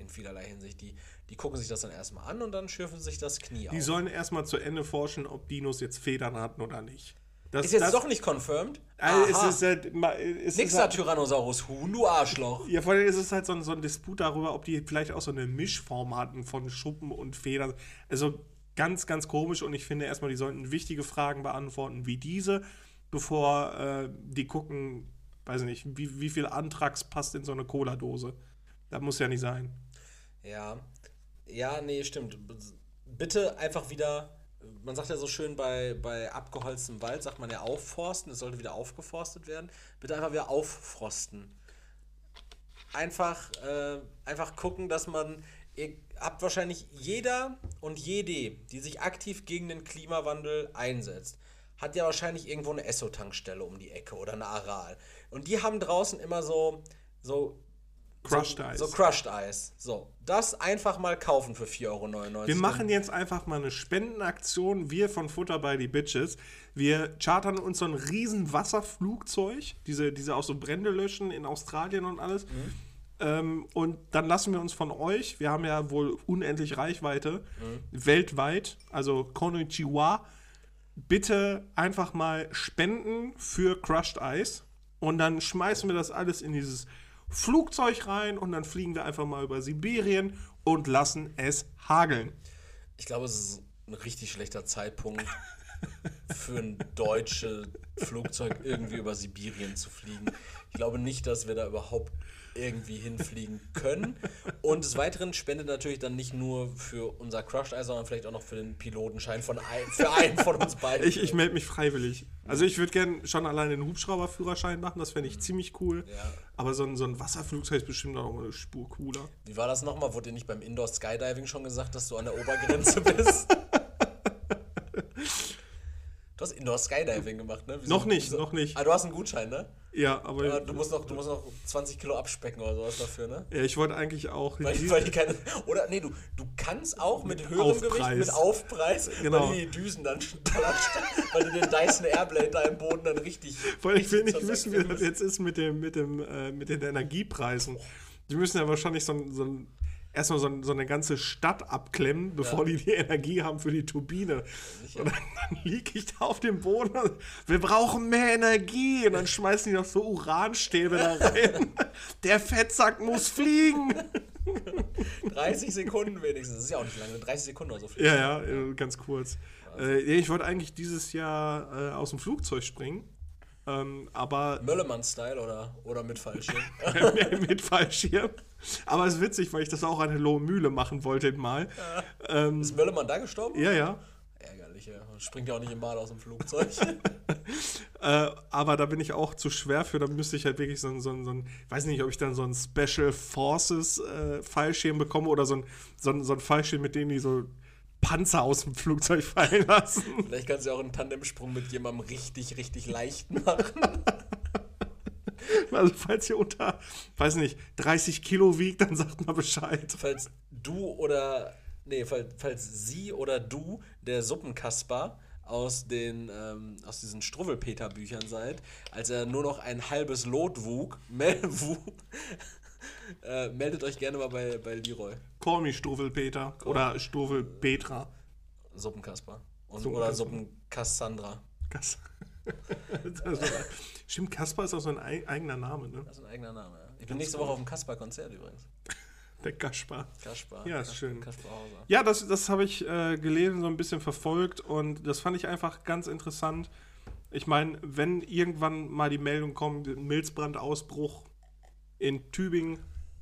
in vielerlei Hinsicht. Die, die gucken sich das dann erstmal an und dann schürfen sich das Knie Die auf. sollen erstmal zu Ende forschen, ob Dinos jetzt Federn hatten oder nicht. Das, Ist jetzt das, doch nicht confirmed? Also es Aha. ist halt, es Nix ist da halt, Tyrannosaurus Huhn, du Arschloch. ja, vor allem ist es halt so ein, so ein Disput darüber, ob die vielleicht auch so eine Mischform hatten von Schuppen und Federn. Also ganz, ganz komisch und ich finde erstmal, die sollten wichtige Fragen beantworten wie diese, bevor äh, die gucken, weiß ich nicht, wie, wie viel Anthrax passt in so eine Cola-Dose. Das muss ja nicht sein. Ja, ja, nee, stimmt. Bitte einfach wieder, man sagt ja so schön bei, bei abgeholztem Wald, sagt man ja aufforsten, es sollte wieder aufgeforstet werden. Bitte einfach wieder auffrosten. Einfach, äh, einfach gucken, dass man, ihr habt wahrscheinlich jeder und jede, die sich aktiv gegen den Klimawandel einsetzt, hat ja wahrscheinlich irgendwo eine Esso-Tankstelle um die Ecke oder eine Aral. Und die haben draußen immer so, so Crushed so, Ice. So Crushed Ice. So, das einfach mal kaufen für 4,99 Euro. Wir machen jetzt einfach mal eine Spendenaktion, wir von Futter by the Bitches. Wir chartern uns so ein riesen Wasserflugzeug, diese, diese auch so Brände löschen in Australien und alles. Ähm, und dann lassen wir uns von euch, wir haben ja wohl unendlich Reichweite, weltweit, also Konnichiwa, bitte einfach mal spenden für Crushed Ice. Und dann schmeißen wir das alles in dieses Flugzeug rein und dann fliegen wir einfach mal über Sibirien und lassen es hageln. Ich glaube, es ist ein richtig schlechter Zeitpunkt für ein deutsches Flugzeug irgendwie über Sibirien zu fliegen. Ich glaube nicht, dass wir da überhaupt irgendwie hinfliegen können. Und des Weiteren spendet natürlich dann nicht nur für unser Crushed Eye, sondern vielleicht auch noch für den Pilotenschein von ein, für einen von uns beiden. Ich, ich melde mich freiwillig. Also ich würde gerne schon alleine den Hubschrauberführerschein machen, das fände ich ziemlich cool. Ja. Aber so ein, so ein Wasserflugzeug ist bestimmt auch mal eine Spur cooler. Wie war das nochmal? Wurde dir nicht beim Indoor Skydiving schon gesagt, dass du an der Obergrenze bist? [laughs] Du hast Indoor Skydiving gemacht, ne? Wieso- Noch nicht, wieso- noch nicht. Ah, du hast einen Gutschein, ne? Ja, aber Ja, du, musst noch, du musst noch 20 Kilo abspecken oder sowas dafür, ne? ja, ich wollte eigentlich auch. Weil, die- weil die keine. Oder, nee, du, du kannst auch mit höherem Aufpreis. Gewicht, mit Aufpreis, Genau. weil die die Düsen dann ballern, [laughs] weil du den Dyson Airblade da im Boden dann richtig. Vor allem, ich will nicht wissen, wie das jetzt ist mit, dem, mit, dem, äh, mit den Energiepreisen. Die müssen ja wahrscheinlich so, ein- so ein, erstmal so, so eine ganze Stadt abklemmen, bevor die die Energie haben für die Turbine. Und dann, dann liege ich da auf dem Boden und wir brauchen mehr Energie. Und dann schmeißen die noch so Uranstäbe da rein. [laughs] Der Fettsack muss fliegen. [laughs] 30 Sekunden wenigstens. Das ist ja auch nicht lange. 30 Sekunden oder so. Ja, ja, äh, ganz kurz. Äh, ich wollte eigentlich dieses Jahr äh, aus dem Flugzeug springen. Ähm, aber. Möllemann-Style oder, oder mit Fallschirm? [laughs] mit Fallschirm. Aber es ist witzig, weil ich das auch an Lohe Mühle machen wollte mal. Ja. Ähm, ist Möllemann da gestorben? Ja, ja. Ärgerlich, ja. Springt ja auch nicht im Mal aus dem Flugzeug. [laughs] äh, aber da bin ich auch zu schwer für. Da müsste ich halt wirklich so ein, so ein, so ein weiß nicht, ob ich dann so ein Special Forces äh, Fallschirm bekomme oder so ein, so ein, so ein Fallschirm, mit dem die so Panzer aus dem Flugzeug fallen lassen. Vielleicht kannst du auch einen Tandemsprung mit jemandem richtig, richtig leicht machen. [laughs] Also falls ihr unter, weiß nicht, 30 Kilo wiegt, dann sagt mal Bescheid. Falls du oder, nee, falls, falls sie oder du der Suppenkasper aus den ähm, aus diesen Struwwelpeter-Büchern seid, als er nur noch ein halbes Lot wug, mel [laughs] äh, meldet euch gerne mal bei, bei Leroy. Call me Struwwelpeter oder Struwwelpetra. Suppenkasper. Und, oder Suppenkassandra. Kass [laughs] stimmt, Kasper ist auch so ein eigener Name, ne? Das ist ein eigener Name, ja. Ich bin nächste Woche auf dem Kasper-Konzert übrigens. [laughs] Der Kaspar. Kaspar. Ja, ist schön. Ja, das, das habe ich äh, gelesen, so ein bisschen verfolgt und das fand ich einfach ganz interessant. Ich meine, wenn irgendwann mal die Meldung kommt, Milzbrandausbruch in Tübingen,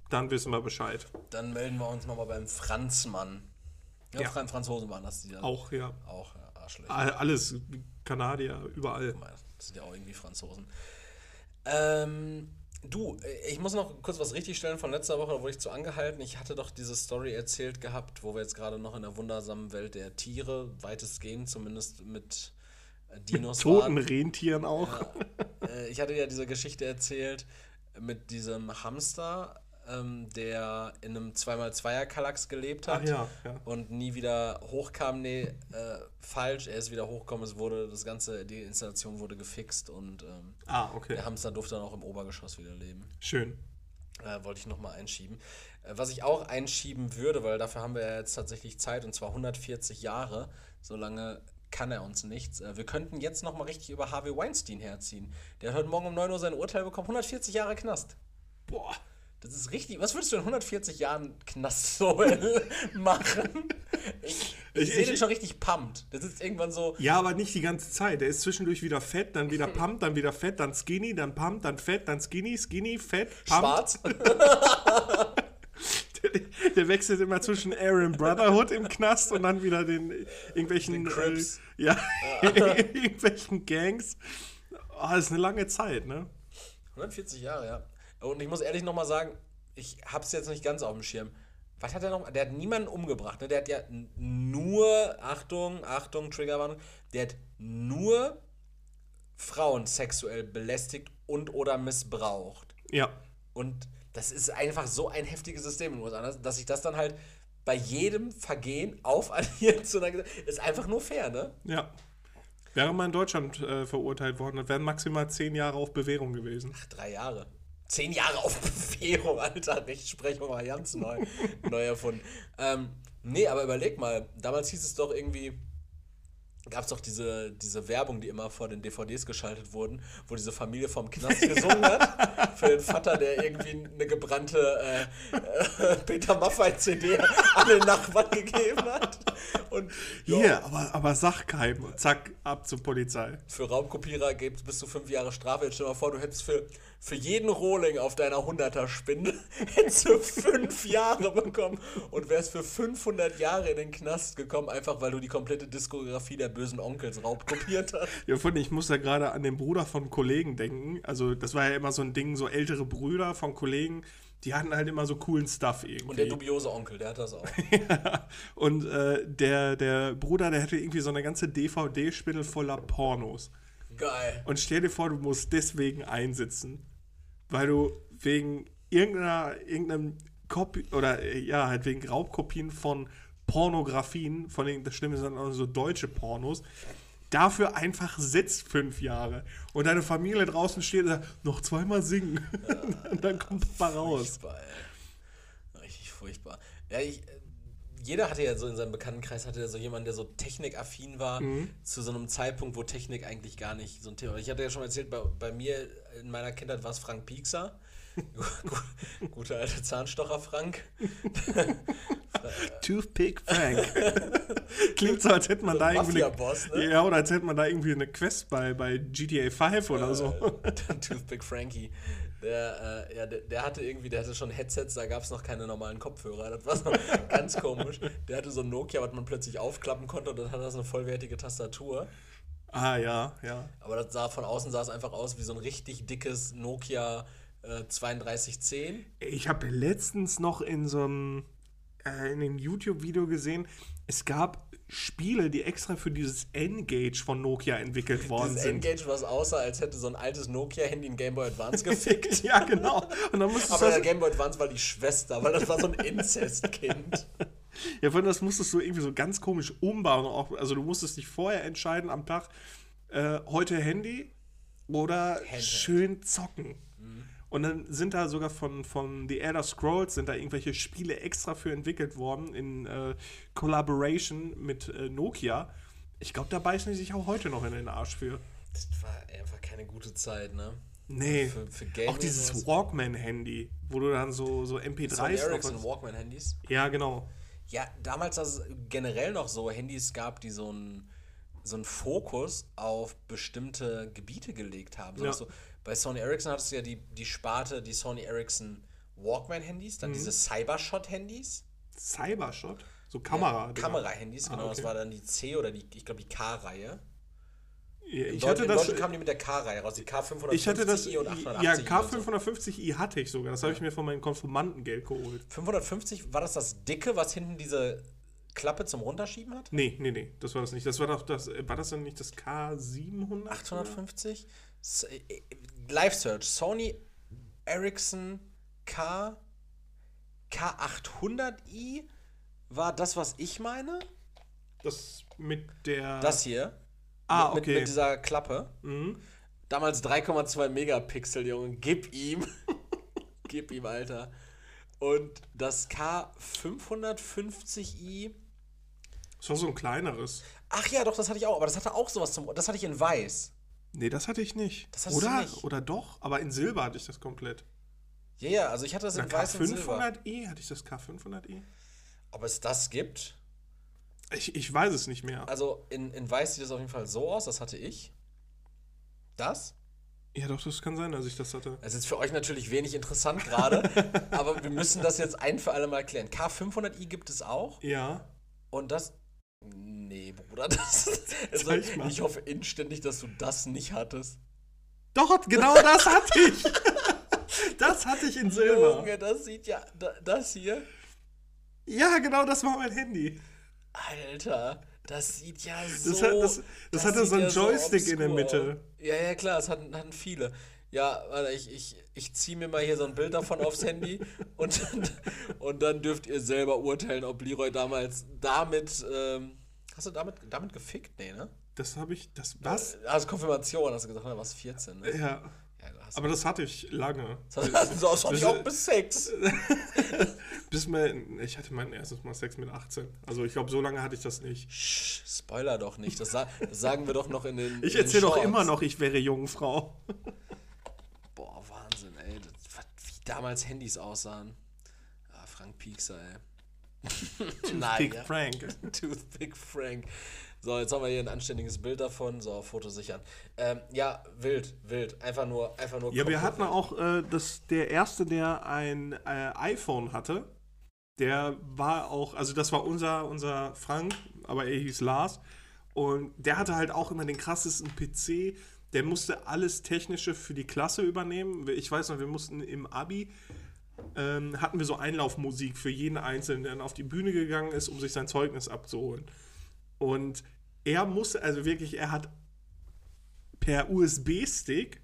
dann wissen wir Bescheid. Dann melden wir uns nochmal beim Franzmann. Ja, ja. Franzosen waren das, die da. Auch, ja. Auch, ja, Arschlöcher. Alles, Kanadier, überall. Das sind ja auch irgendwie Franzosen. Ähm, du, äh, ich muss noch kurz was richtigstellen von letzter Woche, da wurde ich zu angehalten. Ich hatte doch diese Story erzählt gehabt, wo wir jetzt gerade noch in der wundersamen Welt der Tiere, weitestgehend zumindest mit äh, Dinos. Mit toten waren. Rentieren auch. Ja, äh, ich hatte ja diese Geschichte erzählt mit diesem Hamster, ähm, der in einem 2x2er-Kallax gelebt hat ja, ja. und nie wieder hochkam. Nee, äh, falsch, er ist wieder hochgekommen, es wurde, das Ganze, die Installation wurde gefixt und ähm, ah, okay. der Hamster durfte dann auch im Obergeschoss wieder leben. Schön. Äh, wollte ich nochmal einschieben. Äh, was ich auch einschieben würde, weil dafür haben wir ja jetzt tatsächlich Zeit und zwar 140 Jahre, so lange kann er uns nichts. Äh, wir könnten jetzt nochmal richtig über Harvey Weinstein herziehen. Der hat heute Morgen um 9 Uhr sein Urteil bekommen, 140 Jahre Knast. Boah. Das ist richtig. Was würdest du in 140 Jahren Knast [laughs] so machen? Ich, ich, ich sehe den schon richtig pumpt. Das ist irgendwann so. Ja, aber nicht die ganze Zeit. Der ist zwischendurch wieder fett, dann wieder pumpt, dann wieder fett, dann skinny, dann pumpt, dann fett, dann skinny, skinny, fett, pumpt. Schwarz. [laughs] der, der, wechselt immer zwischen Aaron Brotherhood im Knast und dann wieder den irgendwelchen. Den Äh, ja, [laughs] irgendwelchen Gangs. Oh, das ist eine lange Zeit, ne? 140 Jahre, ja. Und ich muss ehrlich nochmal sagen, ich hab's jetzt nicht ganz auf dem Schirm. Was hat er noch? Der hat niemanden umgebracht. Ne? Der hat ja nur, Achtung, Achtung, Triggerwarnung, der hat nur Frauen sexuell belästigt und oder missbraucht. Ja. Und das ist einfach so ein heftiges System in den USA, dass sich das dann halt bei jedem Vergehen aufaddiert zu einer ist einfach nur fair, ne? Ja. Wäre man in Deutschland äh, verurteilt worden, dann wären maximal zehn Jahre auf Bewährung gewesen. Ach, drei Jahre. Zehn Jahre auf [laughs] Bewährung, Alter. Rechtsprechung war ganz neu, neu erfunden. Ähm, nee, aber überleg mal. Damals hieß es doch irgendwie, gab es doch diese, diese Werbung, die immer vor den DVDs geschaltet wurden, wo diese Familie vom Knast [laughs] gesungen hat. Für den Vater, der irgendwie eine gebrannte äh, äh, [laughs] Peter Maffay-CD an den Nachbarn gegeben hat. Und, Hier, yeah, aber, aber Sachkeim. Zack, ab zur Polizei. Für Raumkopierer gibt es bis zu fünf Jahre Strafe. Jetzt stell dir mal vor, du hättest für für jeden Rohling auf deiner 100er-Spinde [laughs] hättest du fünf Jahre bekommen und wärst für 500 Jahre in den Knast gekommen, einfach weil du die komplette Diskografie der bösen Onkels raubkopiert hast. Ja, von ich muss da gerade an den Bruder von Kollegen denken. Also, das war ja immer so ein Ding, so ältere Brüder von Kollegen die hatten halt immer so coolen Stuff irgendwie. Und der dubiose Onkel, der hat das auch. [laughs] ja. Und äh, der, der Bruder, der hatte irgendwie so eine ganze DVD-Spindel voller Pornos. Geil. Und stell dir vor, du musst deswegen einsitzen, weil du wegen irgendeiner, irgendeinem Copy oder ja, halt wegen Raubkopien von Pornografien, von denen das Schlimme sind auch so deutsche Pornos, dafür einfach sitzt fünf Jahre und deine Familie draußen steht und sagt, noch zweimal singen. [laughs] und dann kommt es mal raus. Furchtbar, ey. Richtig furchtbar. Ja, ich, jeder hatte ja so in seinem Bekanntenkreis hatte ja so jemanden, der so technikaffin war, Mhm. zu so einem Zeitpunkt, wo Technik eigentlich gar nicht so ein Thema war. Ich hatte ja schon mal erzählt, bei, bei mir in meiner Kindheit war es Frank Piekser. [laughs] Gu- gu- Guter alter Zahnstocher Frank. [laughs] Toothpick Frank. [laughs] Klingt so, als hätte man da irgendwie. Eine, Mafia-Boss, ne? ja, oder als hätte man da irgendwie eine Quest bei, bei GTA 5 oder so. Äh, Toothpick Frankie. Der, äh, ja, der, der hatte irgendwie, der hatte schon Headsets, da gab es noch keine normalen Kopfhörer. Das war so [laughs] ganz komisch. Der hatte so ein Nokia, was man plötzlich aufklappen konnte und dann hatte das eine vollwertige Tastatur. Ah, ja, ja. Aber das sah von außen sah es einfach aus wie so ein richtig dickes Nokia äh, 3210. Ich habe letztens noch in so einem, äh, in einem YouTube-Video gesehen, es gab Spiele, die extra für dieses N-Gage von Nokia entwickelt worden Dieses sind. N-Gage, was aussah, als hätte so ein altes Nokia-Handy ein Game Boy Advance [laughs] gefickt. [laughs] ja, genau. Und dann musstest Aber der Game Boy Advance war die Schwester, weil das war so ein Inzestkind. [laughs] ja, von das musstest du irgendwie so ganz komisch umbauen. Auch, also du musstest dich vorher entscheiden am Tag, äh, heute Handy oder Handheld. schön zocken. Und dann sind da sogar von, von The Elder Scrolls sind da irgendwelche Spiele extra für entwickelt worden in äh, Collaboration mit äh, Nokia. Ich glaube, da beißen die sich auch heute noch in den Arsch für. Das war einfach keine gute Zeit, ne? Nee. Für, für Gaming auch dieses. Walkman-Handy, wo du dann so, so Sony MP3s Ericsson drauf- Walkman-Handys. Ja, genau. Ja, damals, dass es generell noch so Handys gab, die so einen so einen Fokus auf bestimmte Gebiete gelegt haben. So, Ja. du, bei Sony Ericsson hattest du ja die, die Sparte, die Sony Ericsson Walkman-Handys, Mhm. dann diese Cybershot-Handys. Cybershot, so Kamera. Ja, Kamera-Handys, genau. Ah, Das okay. war dann die C oder die, ich glaube, die K-Reihe. Ja, ich hatte das. Deutschen kamen die mit der K-Reihe raus, die K550i Ich hatte das. und Ja, 880 und so. K550i hatte ich sogar. Das habe ich mir von meinem Konfirmandengeld geholt. 550, war das das dicke, was hinten diese Klappe zum Runterschieben hat? Nee, nee, nee, das war das nicht. Das war doch das. War das dann nicht das K700? 850? Live Search. Sony Ericsson K K800i war das, was ich meine? Das mit der. Das hier. Ah, mit, okay. Mit, mit dieser Klappe. Mhm. Damals 3,2 Megapixel, Junge. Gib ihm. [laughs] Gib ihm, Alter. Und das K550i. Das war so ein kleineres. Ach ja, doch, das hatte ich auch. Aber das hatte auch sowas zum. Das hatte ich in weiß. Nee, das hatte ich nicht. Das hattest du oder? nicht. Oder doch? Aber in Silber hatte ich das komplett. Ja, ja, also ich hatte das Na, in weiß und silber. K500i? Hatte ich das K500i? Ob es das gibt? Ich, ich weiß es nicht mehr. Also in, in weiß sieht es auf jeden Fall so aus, das hatte ich. Das? Ja, doch, das kann sein, dass ich das hatte. Das ist für euch natürlich wenig interessant gerade, [laughs] aber wir müssen das jetzt ein für alle Mal erklären. K500i gibt es auch Ja. und das. Nee, Bruder, [laughs] das. [laughs] Also, mal. ich hoffe inständig, dass du das nicht hattest. Doch, genau das hatte ich. [laughs] das hatte ich in Silber. Junge, das sieht ja. da- Das hier. Ja, genau, das war mein Handy. Alter, das sieht ja so. Das, hat, das, das, hatte sieht so einen ja Joystick in der Mitte. Ja, ja, klar, das hatten, hatten viele. Ja, warte, ich, ich, ich ziehe mir mal hier so ein Bild davon aufs Handy [laughs] und, dann- und dann dürft ihr selber urteilen, ob Leroy damals damit. Ähm, hast du damit, damit gefickt? Nee, ne? Das habe ich. Das was? Also Konfirmation, hast du gesagt, ne? warst 14, ne? Ja. Ja, hast. Aber das hatte ich lange. [laughs] das, das, das hatte ich auch bis Sex. [laughs] Bis mein, ich hatte mein erstes Mal Sex mit 18. Also ich glaube, so lange hatte ich das nicht. Sch, Spoiler doch nicht. Das, sa das sagen wir doch noch in den. Ich erzähle doch immer noch, ich wäre Jungfrau. Boah, Wahnsinn, ey. Das, wie damals Handys aussahen. Ah, Frank Piekser, ey. [laughs] Big ja. Frank. [laughs] Toothpick Frank. So, jetzt haben wir hier ein anständiges Bild davon. So, Foto sichern. Ähm, ja, wild, wild. Einfach nur, einfach nur. Ja, wir hatten wild. auch äh, das, der erste, der ein äh, iPhone hatte. Der war auch, also das war unser, unser Frank, aber er hieß Lars. Und der hatte halt auch immer den krassesten PC. Der musste alles Technische für die Klasse übernehmen. Ich weiß noch, wir mussten im Abi, ähm, hatten wir so Einlaufmusik für jeden Einzelnen, der dann auf die Bühne gegangen ist, um sich sein Zeugnis abzuholen. Und er musste, also wirklich, er hat per USB-Stick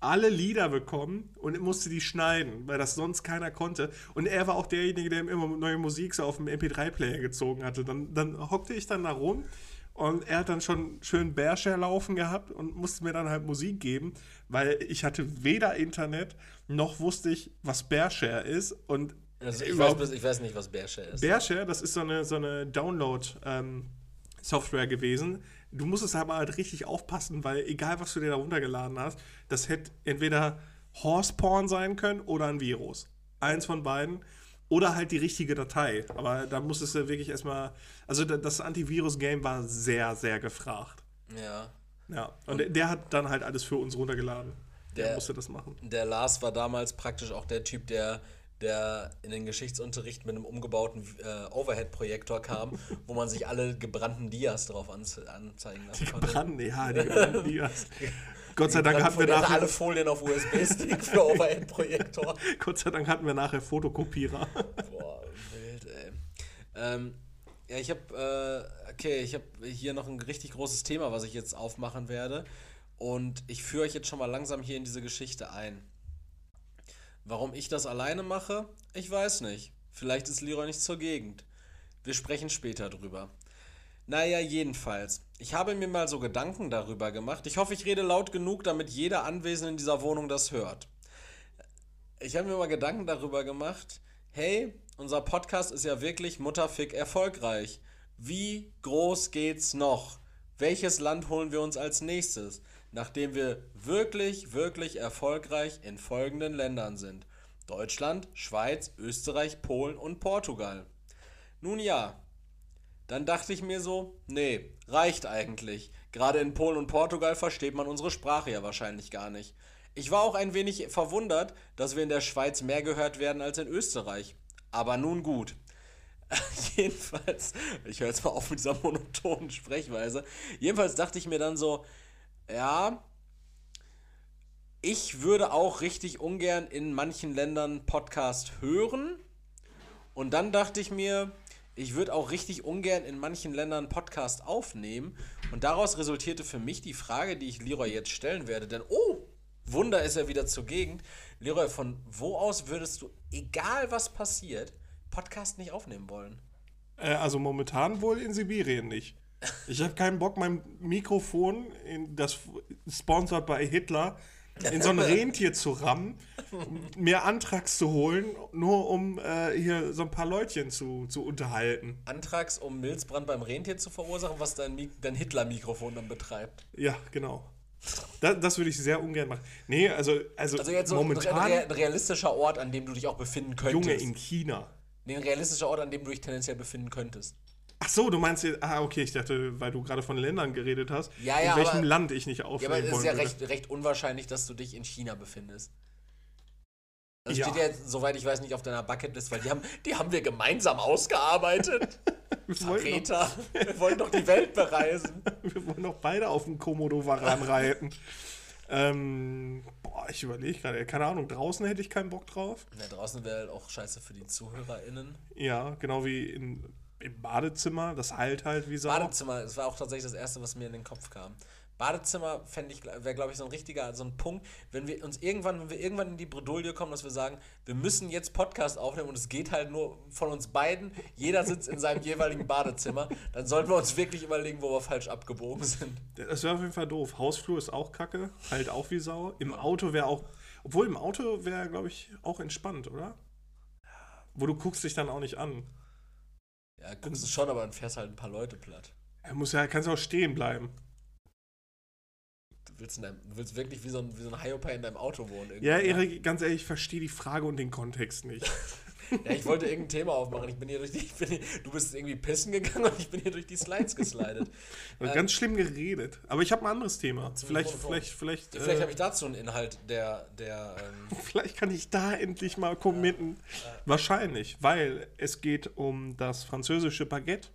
alle Lieder bekommen und musste die schneiden, weil das sonst keiner konnte. Und er war auch derjenige, der immer neue Musik so auf dem MP3-Player gezogen hatte. Dann, dann hockte ich dann da rum und er hat dann schon schön Bearshare laufen gehabt und musste mir dann halt Musik geben, weil ich hatte weder Internet noch wusste ich, was Bearshare ist. Und Also ich, weiß, ich weiß nicht, was Bearshare ist. Bearshare, das ist so eine, so eine Download-Software gewesen. Du musstest aber halt richtig aufpassen, weil egal, was du dir da runtergeladen hast, das hätte entweder Horseporn sein können oder ein Virus. Eins von beiden. Oder halt die richtige Datei. Aber da musstest du wirklich erstmal. Also da- das Antivirus-Game war sehr, sehr gefragt. ja. Ja. Und der, der hat dann halt alles für uns runtergeladen. Der, Der- musste das machen. Der Lars war damals praktisch auch der Typ, der, der in den Geschichtsunterricht mit einem umgebauten äh, Overhead-Projektor kam, [laughs] wo man sich alle gebrannten Dias drauf anze anzeigen lassen konnte. Brand, ja, die [laughs] gebrannten Dias. Gott sei Dank hatten wir nachher, alle Folien auf USB-Stick für [laughs] Overhead-Projektor. Gott sei Dank hatten wir nachher Fotokopierer. Boah, wild, ey. Ähm, ja, ich habe, äh, okay, ich habe hier noch ein richtig großes Thema, was ich jetzt aufmachen werde. Und ich führe euch jetzt schon mal langsam hier in diese Geschichte ein. Warum ich das alleine mache? Ich weiß nicht. Vielleicht ist Leroy nicht zur Gegend. Wir sprechen später drüber. Naja, jedenfalls. Ich habe mir mal so Gedanken darüber gemacht. Ich hoffe, ich rede laut genug, damit jeder Anwesende in dieser Wohnung das hört. Ich habe mir mal Gedanken darüber gemacht. Hey, unser Podcast ist ja wirklich mutterfick erfolgreich. Wie groß geht's noch? Welches Land holen wir uns als nächstes, nachdem wir wirklich, wirklich erfolgreich in folgenden Ländern sind? Deutschland, Schweiz, Österreich, Polen und Portugal. Nun ja, dann dachte ich mir so, nee, reicht eigentlich. Gerade in Polen und Portugal versteht man unsere Sprache ja wahrscheinlich gar nicht. Ich war auch ein wenig verwundert, dass wir in der Schweiz mehr gehört werden als in Österreich. Aber nun gut. [laughs] Jedenfalls, ich höre jetzt mal auf mit dieser monotonen Sprechweise. Jedenfalls dachte ich mir dann so, ja, ich würde auch richtig ungern in manchen Ländern Podcast hören. Und dann dachte ich mir, ich würde auch richtig ungern in manchen Ländern Podcast aufnehmen. Und daraus resultierte für mich die Frage, die ich Leroy jetzt stellen werde. Denn, oh, Wunder ist er wieder zur Gegend. Leroy, von wo aus würdest du, egal was passiert, Podcast nicht aufnehmen wollen? Äh, also momentan wohl in Sibirien nicht. Ich habe keinen Bock, mein Mikrofon, das sponsored bei Hitler, in so ein Rentier zu rammen, mir Antrags zu holen, nur um äh, hier so ein paar Leutchen zu, zu unterhalten. Antrags, um Milzbrand beim Rentier zu verursachen, was dein, dein Hitler-Mikrofon dann betreibt. Ja, genau. Das, das würde ich sehr ungern machen. Nee, also, also, Also jetzt so momentan, ein, ein realistischer Ort, an dem du dich auch befinden könntest. Junge, in China. Nee, ein realistischer Ort, an dem du dich tendenziell befinden könntest. Ach so, du meinst jetzt, ah, okay, ich dachte, weil du gerade von Ländern geredet hast, Ja, ja, in welchem aber- Land ich nicht Ja, aufnehmen aber es ist ja recht, recht unwahrscheinlich, dass du dich in China befindest. Das Ja. steht ja, jetzt, soweit ich weiß, nicht auf deiner Bucketlist, weil die haben, die haben wir gemeinsam ausgearbeitet. [laughs] Wir Peter, wir wollen doch die Welt bereisen. [laughs] wir wollen doch beide auf dem Komodo-Varan reiten. ähm, boah, ich überlege gerade, keine Ahnung, draußen hätte ich keinen Bock drauf. Na, draußen wäre halt auch scheiße für die ZuhörerInnen. Ja, genau wie in, im Badezimmer, das heilt halt wie Sau. Badezimmer, das war auch tatsächlich das Erste, was mir in den Kopf kam. Badezimmer fände ich, wäre glaube ich so ein richtiger, so ein Punkt, wenn wir uns irgendwann, wenn wir irgendwann in die Bredouille kommen, dass wir sagen, wir müssen jetzt Podcast aufnehmen und es geht halt nur von uns beiden, jeder sitzt in seinem jeweiligen Badezimmer, dann sollten wir uns wirklich überlegen, wo wir falsch abgebogen sind. Das wäre auf jeden Fall doof. Hausflur ist auch kacke, halt auch wie Sau. Im Auto wäre auch, obwohl im Auto wäre, glaube ich, auch entspannt, oder? Wo du guckst dich dann auch nicht an. Ja, guckst du schon, aber dann fährst halt ein paar Leute platt. Er muss ja, kannst ja auch stehen bleiben. Du willst, in deinem, du willst wirklich wie so ein, wie so ein Hyopai in deinem Auto wohnen. irgendwie, Ja, ne? Erik, ganz ehrlich, ich verstehe die Frage und den Kontext nicht. [laughs] Ja, ich wollte irgendein Thema aufmachen. Ich bin hier durch die, bin hier, du bist irgendwie pissen gegangen und ich bin hier durch die Slides geslidet. Also ganz schlimm geredet. Aber ich habe ein anderes Thema. Vielleicht, vielleicht, vielleicht, Vielleicht äh, habe ich dazu einen Inhalt, der, der, ähm, [laughs] vielleicht kann ich da endlich mal committen. Wahrscheinlich, weil es geht um das französische Baguette.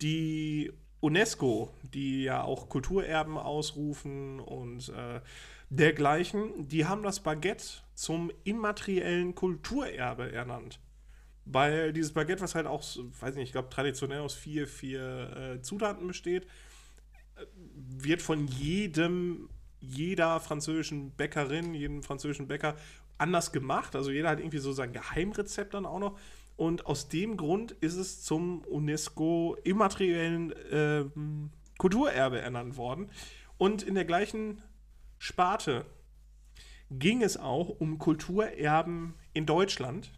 Die UNESCO, die ja auch Kulturerben ausrufen und äh, dergleichen, die haben das Baguette zum immateriellen Kulturerbe ernannt. Weil dieses Baguette, was halt auch, weiß nicht, ich glaube, traditionell aus vier, vier äh, Zutaten besteht, äh, wird von jedem, jeder französischen Bäckerin, jedem französischen Bäcker anders gemacht. Also jeder hat irgendwie so sein Geheimrezept dann auch noch. Und aus dem Grund ist es zum UNESCO immateriellen ähm, Kulturerbe ernannt worden. Und in der gleichen Sparte ging es auch um Kulturerben in Deutschland.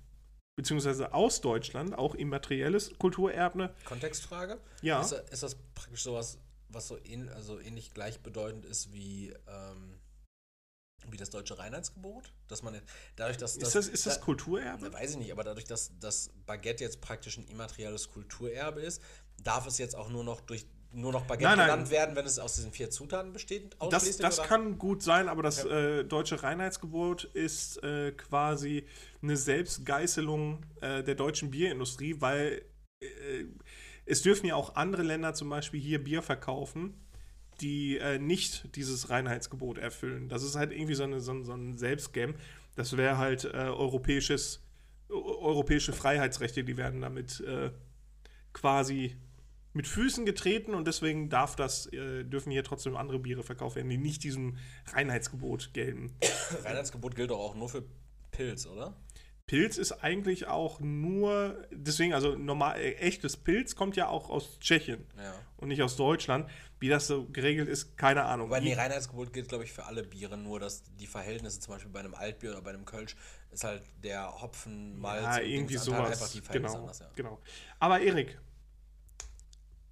beziehungsweise aus Deutschland, auch immaterielles Kulturerbe. Kontextfrage? Ja. Ist, das- ist das praktisch sowas, was so ähn, also ähnlich gleichbedeutend ist wie, ähm, wie das deutsche Reinheitsgebot? Dass man dadurch, dass Ist das, ist das da- Kulturerbe? Weiß ich nicht, aber dadurch, dass das Baguette jetzt praktisch ein immaterielles Kulturerbe ist, darf es jetzt auch nur noch durch nur noch Baguette Nein, nein. genannt werden, wenn es aus diesen vier Zutaten besteht? Das, das oder? kann gut sein, aber das äh, deutsche Reinheitsgebot ist äh, quasi eine Selbstgeißelung äh, der deutschen Bierindustrie, weil äh, es dürfen ja auch andere Länder zum Beispiel hier Bier verkaufen, die äh, nicht dieses Reinheitsgebot erfüllen. Das ist halt irgendwie so, eine, so, ein- so ein Selbstgame. Das wäre halt äh, europäisches, eu- europäische Freiheitsrechte, die werden damit quasi mit Füßen getreten und deswegen darf das, äh, dürfen hier trotzdem andere Biere verkauft werden, die nicht diesem Reinheitsgebot gelten. [coughs] Reinheitsgebot gilt doch auch nur für Pilz, oder? Pilz ist eigentlich auch nur, deswegen, also normal, äh, echtes Pilz kommt ja auch aus Tschechien Ja. und nicht aus Deutschland. Wie das so geregelt ist, keine Ahnung. Nee, Je- Reinheitsgebot gilt, glaube ich, für alle Biere, nur dass die Verhältnisse zum Beispiel bei einem Altbier oder bei einem Kölsch ist halt der Hopfen, Malz ja, irgendwie sowas. einfach die Verhältnisse Genau, anders, ja. genau. Aber Erik,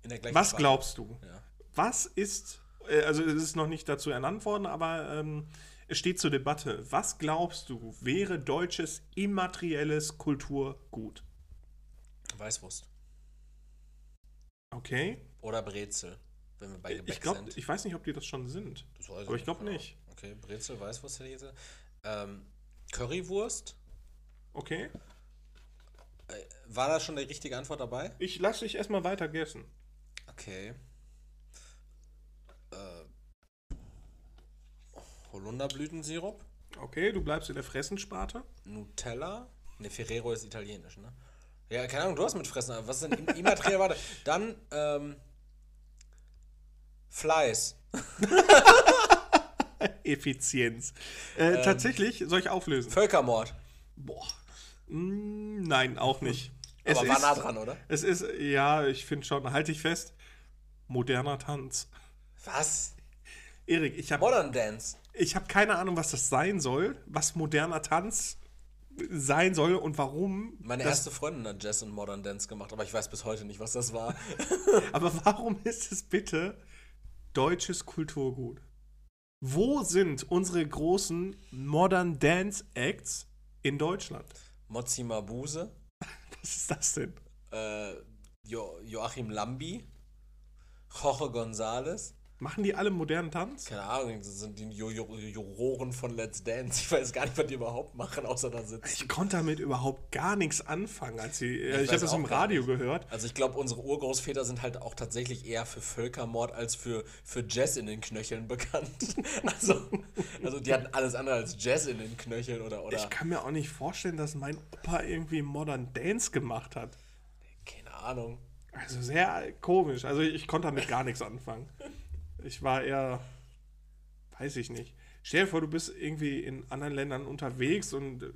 In der gleichen was Sprache. glaubst du? Ja. Was ist, äh, also es ist noch nicht dazu ernannt worden, aber ähm, es steht zur Debatte. Was glaubst du, wäre deutsches immaterielles Kulturgut? Weißwurst. Okay. Oder Brezel, wenn wir bei Gebäck Ich glaube, sind. ich weiß nicht, ob die das schon sind. Das weiß aber ich glaube nicht. Okay, Brezel, Weißwurst hätte ich jetzt. Ähm, Currywurst. Okay. Äh, war da schon die richtige Antwort dabei? Ich lasse dich erstmal weiter gegessen. Okay. Äh, Holunderblütensirup. Okay, du bleibst in der Fressensparte. Nutella. Ne, Ferrero ist italienisch, ne? Ja, keine Ahnung, du hast mit Fressen. aber Was ist denn im- immateriell? Warte. Dann, ähm, Fleiß. [laughs] Effizienz. Ähm. Äh, tatsächlich, soll ich auflösen? Völkermord. Boah. Mm, nein, auch nicht. Es Aber war ist, nah dran, oder? Es ist, ja, ich finde schon, halte ich fest, moderner Tanz. Was? Erik, ich habe Modern Dance. ich hab keine Ahnung, was das sein soll, was moderner Tanz sein soll und warum. Meine erste Freundin hat Jazz und Modern Dance gemacht, aber ich weiß bis heute nicht, was das war. [laughs] Aber warum ist es bitte deutsches Kulturgut? Wo sind unsere großen Modern Dance Acts in Deutschland? Mozzi Mabuse, [laughs] Was ist das denn? äh, jo Joachim Lambi, Jorge González. Machen die alle modernen Tanz? Keine Ahnung, das sind die Ju- Ju- Juroren von Let's Dance. Ich weiß gar nicht, was die überhaupt machen, außer da sitzen. Ich konnte damit überhaupt gar nichts anfangen, als sie. Ich, ich weiß habe das im Radio gehört. Also ich glaube, unsere Urgroßväter sind halt auch tatsächlich eher für Völkermord als für, für Jazz in den Knöcheln bekannt. [laughs] Also, also die hatten alles andere als Jazz in den Knöcheln oder, oder Ich kann mir auch nicht vorstellen, dass mein Opa irgendwie Modern Dance gemacht hat. keine Ahnung. Also sehr komisch. Also ich konnte damit gar nichts anfangen. Ich war eher, weiß ich nicht. Stell dir vor, du bist irgendwie in anderen Ländern unterwegs und äh,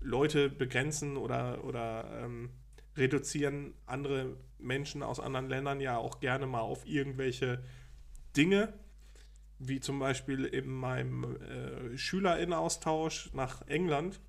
Leute begrenzen oder, oder ähm, reduzieren andere Menschen aus anderen Ländern ja auch gerne mal auf irgendwelche Dinge, wie zum Beispiel in meinem äh, Schülerinnenaustausch nach England,